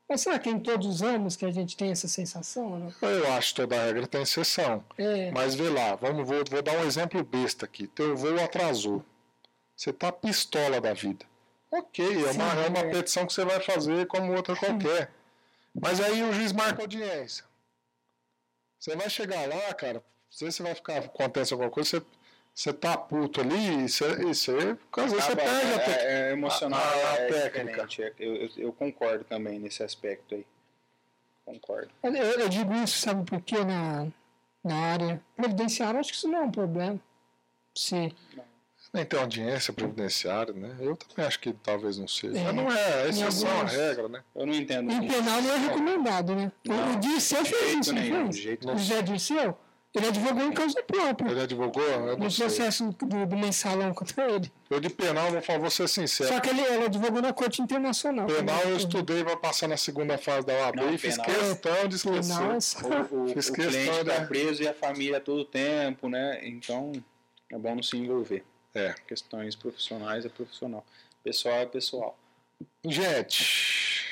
Mas será que em todos os ramos que a gente tem essa sensação? Né? Eu acho que toda regra tem exceção. É, Mas vê lá, vamos, vou, vou dar um exemplo besta aqui. Teu voo atrasou. Você tá pistola da vida. Ok, é uma, Sim, é uma é. petição que você vai fazer como outra qualquer. Mas aí o juiz marca audiência. Você vai chegar lá, cara, não sei se vai ficar, acontece alguma coisa, você, você tá puto ali e você, e você às vezes você perde é, até. é emocional, a- a é técnica. É, Eu, eu, eu concordo também nesse aspecto aí. Concordo. eu, eu digo isso, sabe por quê? Na, na área previdenciária, acho que isso não é um problema. Sim. Nem tem audiência previdenciária, né? Eu também acho que talvez não seja. É. Mas não é, Em exceção à alguns- regra, né? Eu não entendo. Em penal não é recomendado, né? O Dirceu fez isso, não nenhum, fez? de jeito O José Dirceu, ele advogou em causa própria. Ele advogou? Eu não No sei. processo do, do mensalão contra ele. Eu de penal, vou, falar- vou ser sincero. Só que ele, ele advogou na Corte Internacional. Penal eu estudei para passar na segunda fase da OAB Não, e fiz penal- questão de esquecer. Penal é O, o, Fiz o questão cliente está preso e a família todo tempo, né? Então é bom não se envolver. É. Questões profissionais é profissional. Pessoal é pessoal. Gente,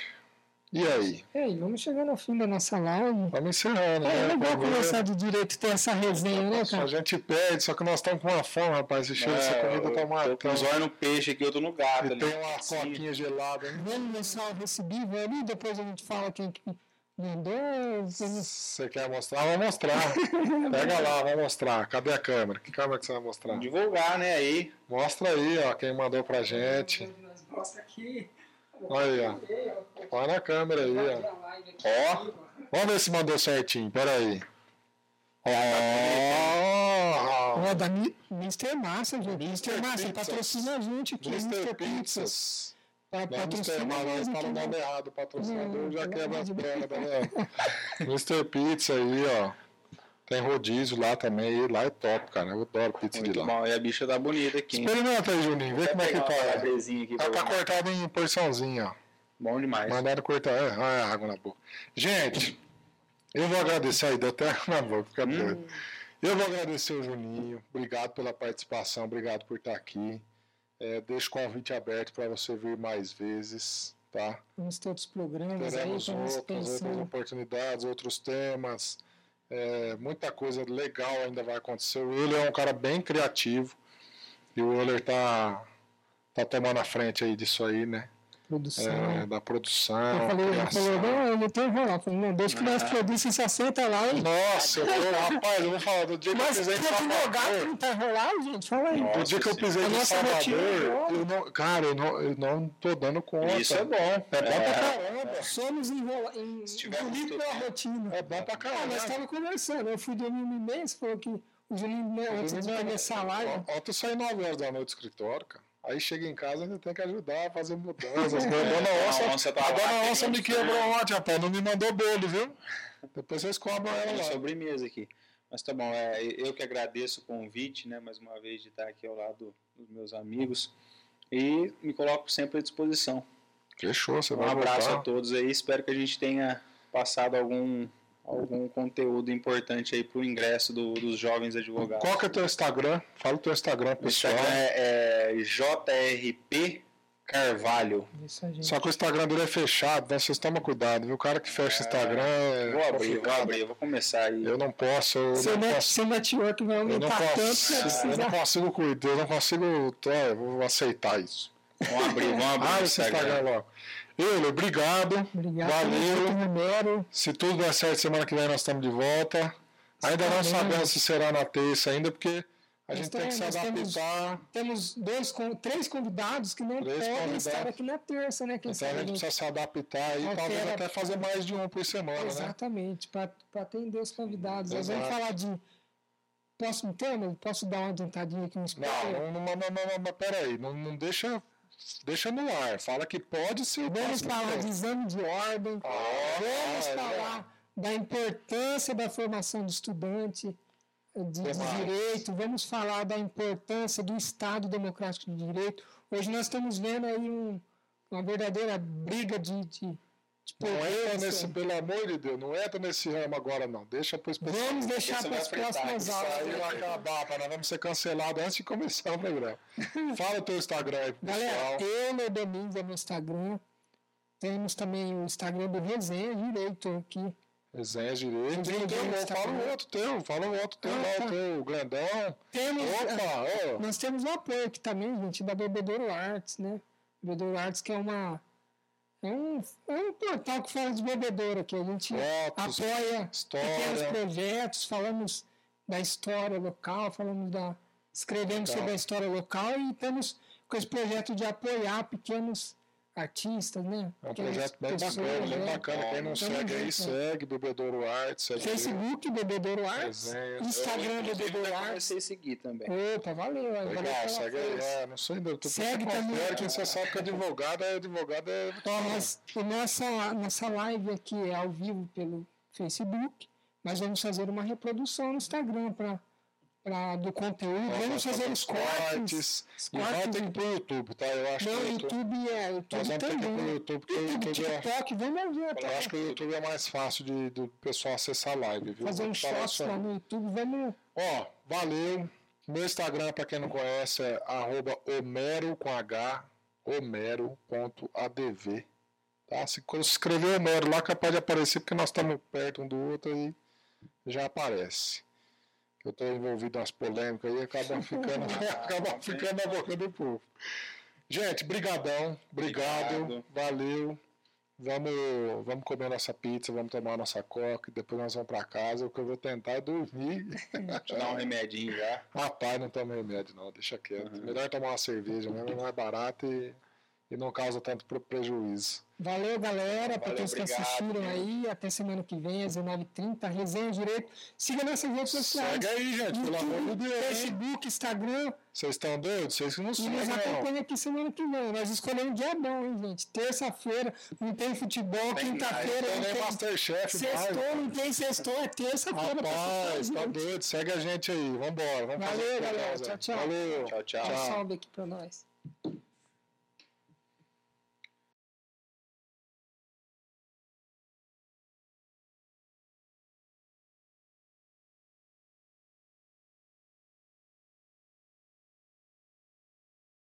e aí? Ei, vamos chegando ao fim da nossa live. Vamos encerrando, É né? legal Porque conversar de direito, ter essa resenha, né, A cara? gente pede, só que nós estamos com uma fome, rapaz. Esse cheiro dessa comida tá É, eu tô com matando. os olhos no peixe aqui, eu tô no gato E ali. tem uma coquinha gelada, né? Vamos lançar o recebível ali, depois a gente fala quem Você quer mostrar? Vou mostrar. Pega lá, vai mostrar. Cadê a câmera? Que câmera que você vai mostrar? Divulgar, né? Aí. Mostra aí, ó, quem mandou pra gente. Mostra aqui. Olha aí, ó. Põe na câmera aí, ó. Ó. Vamos ver se mandou certinho, peraí. Ó! Ó, da Mr. Massa, viu? Mr. Massa, patrocina a gente aqui, Mr. Mr. Pizzas. Pizzas. Pa- Não, Mr. Patrocina Mas né? nome errado, o patrocinador Hum, já quebra as de pernas, vendo? Mr. Pizza aí, ó. Tem rodízio lá também, e lá é top, cara. Eu adoro pizza de Muito lá. bom. E a bicha tá bonita aqui. hein? Experimenta aí, Juninho, vê como é que tá. Ela tá cortada em porçãozinha, ó. Bom demais. Mandaram cortar. É, olha a água na boca. Gente, eu vou agradecer aí, deu até água na boca, fica doido. Eu vou agradecer o Juninho. Obrigado pela participação, obrigado por estar aqui. É, deixo o convite aberto para você vir mais vezes, tá? Vamos ter outros programas aí, Teremos outras, outras pensando. oportunidades, outros temas. É, muita coisa legal ainda vai acontecer. O Euler é um cara bem criativo. E o Euler tá, tá tomando a frente aí disso aí, né? Produção. É, da produção. Eu falei, eu falei, não, eu não tenho enrolar. Falei, não, deixa que nós produzimos, você senta lá e. Nossa, eu tô, rapaz, eu vou falar, do dia que Mas eu pisei em Salvador. não tá enrolado, gente? Fala aí. Do dia que eu pisei em Salvador, é eu não, cara, eu não, eu não tô dando conta. Isso é bom. É bom pra caramba. Somos enrola- em- pela tempo. rotina. É bom pra Ah, caramba. nós estávamos conversando. Eu fui dormir um você falou que o Juninho, né, antes de começar a live. Ó, Ontem eu saí 9 horas da noite do escritório, cara. Aí chega em casa ainda tem que ajudar a fazer mudanças. A dona Onça, A onça tá a dona Onça me quebrou ontem, rapaz. Não me mandou bolo, viu? Depois vocês cobram ela lá. sobremesa aqui. Mas tá bom, é, eu que agradeço o convite, né, mais uma vez, de estar aqui ao lado dos meus amigos. E me coloco sempre à disposição. Fechou, você Um vai abraço voltar. a todos aí. Espero que a gente tenha passado algum, algum conteúdo importante aí para o ingresso do- dos jovens advogados. Qual que é teu Instagram? Fala o teu Instagram, O pessoal. Instagram é, é JRP Carvalho. Isso gente. Só que o Instagram dele é fechado, né? Vocês tomam cuidado, viu? O cara que fecha o Instagram é Vou abrir, vou abrir, vou começar aí. Eu não posso, eu Seu, não net, posso. seu network vai Eu não aumentar tanto posso, você eu não consigo cuidar, eu não consigo, é, eu vou aceitar isso. Vamos abrir, vamos abrir Ah, o esse Instagram. Logo. Euler, obrigado. Obrigado. Valeu. Se tudo der certo, semana que vem nós estamos de volta. Ainda não sabemos se será na terça ainda, porque a gente tem que se nós temos- adaptar. Temos dois, três convidados que não Três podem convidados. estar aqui na terça, né? Quem Então a gente não- precisa se adaptar e Altera- talvez até fazer mais de um por semana, né? Exatamente, para atender os convidados. Nós vamos Exato. falar de. Próximo tema? Posso dar uma adiantadinha aqui no Não, spoiler? não, não, não, não, não, mas peraí, não, não deixa, deixa no ar. Fala que pode ser o Vamos falar de exame de ordem. vamos é, falar da importância da formação do estudante de, de direito. Vamos falar da importância do Estado Democrático de Direito. Hoje nós estamos vendo aí um- uma verdadeira briga de, de, de Não entra potência. nesse, pelo amor de Deus, não entra nesse ramo agora, não. Deixa para os Vamos deixar para as próximas isso aulas. Aí vai acabar, para nós vamos ser cancelados antes de começar o programa. Fala o teu Instagram aí, pro Galera, pessoal. Euler Domingos é meu Instagram. Temos também o Instagram do Resenha Direito aqui. Resenha Direito. Fala o outro teu, fala o outro teu Ah, lá, tá. o teu grandão. Temos, Opa, ó. Nós temos o apoio aqui também, gente, da Bebedouro Arts, né? Bebedouro Arts que é uma. É um, um portal que fala de bebedouro aqui. A gente Fotos, apoia história. pequenos projetos, falamos da história local, falamos da. escrevemos sobre a história local e estamos com esse projeto de apoiar pequenos artistas, né? É um projeto bem pessoas, bacana, bem né? bacana. Quem não Tamo segue aí, segue Bebedouro Arts. segue Facebook, Bebedouro Arts, Resenha. Instagram, Bebedouro Arts. comecei a seguir também. Opa, valeu. Legal, segue aí. É, não sei ainda. Tu Segue também. confere que você sabe que advogado é advogado é. Então, nós, a nossa, nossa live aqui é ao vivo pelo Facebook, mas vamos fazer uma reprodução no Instagram pra, pra, do conteúdo. Vamos fazer os cortes. E cortes que ir pro YouTube, tá? Eu acho Não, que o YouTube é. Nós YouTube vamos ter que ir pro também. YouTube, porque o YouTube, YouTube é. TikTok, vamos ver. Eu Tá? acho que o YouTube é mais fácil de, do pessoal acessar a live, viu? Fazer um shorts lá no YouTube, vamos. Ó, valeu. Meu Instagram, pra quem não conhece, é arroba homero com H, homero.adv. Tá? Se quando se escrever Homero lá, capaz de aparecer, porque nós estamos perto um do outro aí já aparece. Eu estou envolvido nas polêmicas aí, acaba ficando, acaba ficando na boca do povo. Gente, brigadão, obrigado, Obrigado. valeu. Vamos, vamos comer nossa pizza, vamos tomar nossa coca, e depois nós vamos para casa. O que eu vou tentar é dormir. Deixa dar um remedinho já. Rapaz, não tomei remédio não, deixa quieto. Uhum. Melhor tomar uma cerveja mesmo, não é barato e, e não causa tanto pre- prejuízo. Valeu, galera, para todos que assistiram aí. Até semana que vem, às 19h30. Resenha Direito. Siga nossas redes sociais. Segue aí, gente, pelo amor de Deus. Facebook, Instagram. Vocês estão doidos? Vocês que não E sabem, nos não. acompanha aqui semana que vem. Nós escolhemos um dia bom, hein, gente? Terça-feira não tem futebol, quinta-feira Tem não tem. Masterchef, Sextou, não tem sextou, é terça-feira. Rapaz, tá gente. doido. Segue a gente aí. Vambora. Vamos Valeu, galera. Tchau, tchau. Valeu. Tchau, tchau. Dá um salve aqui pra nós.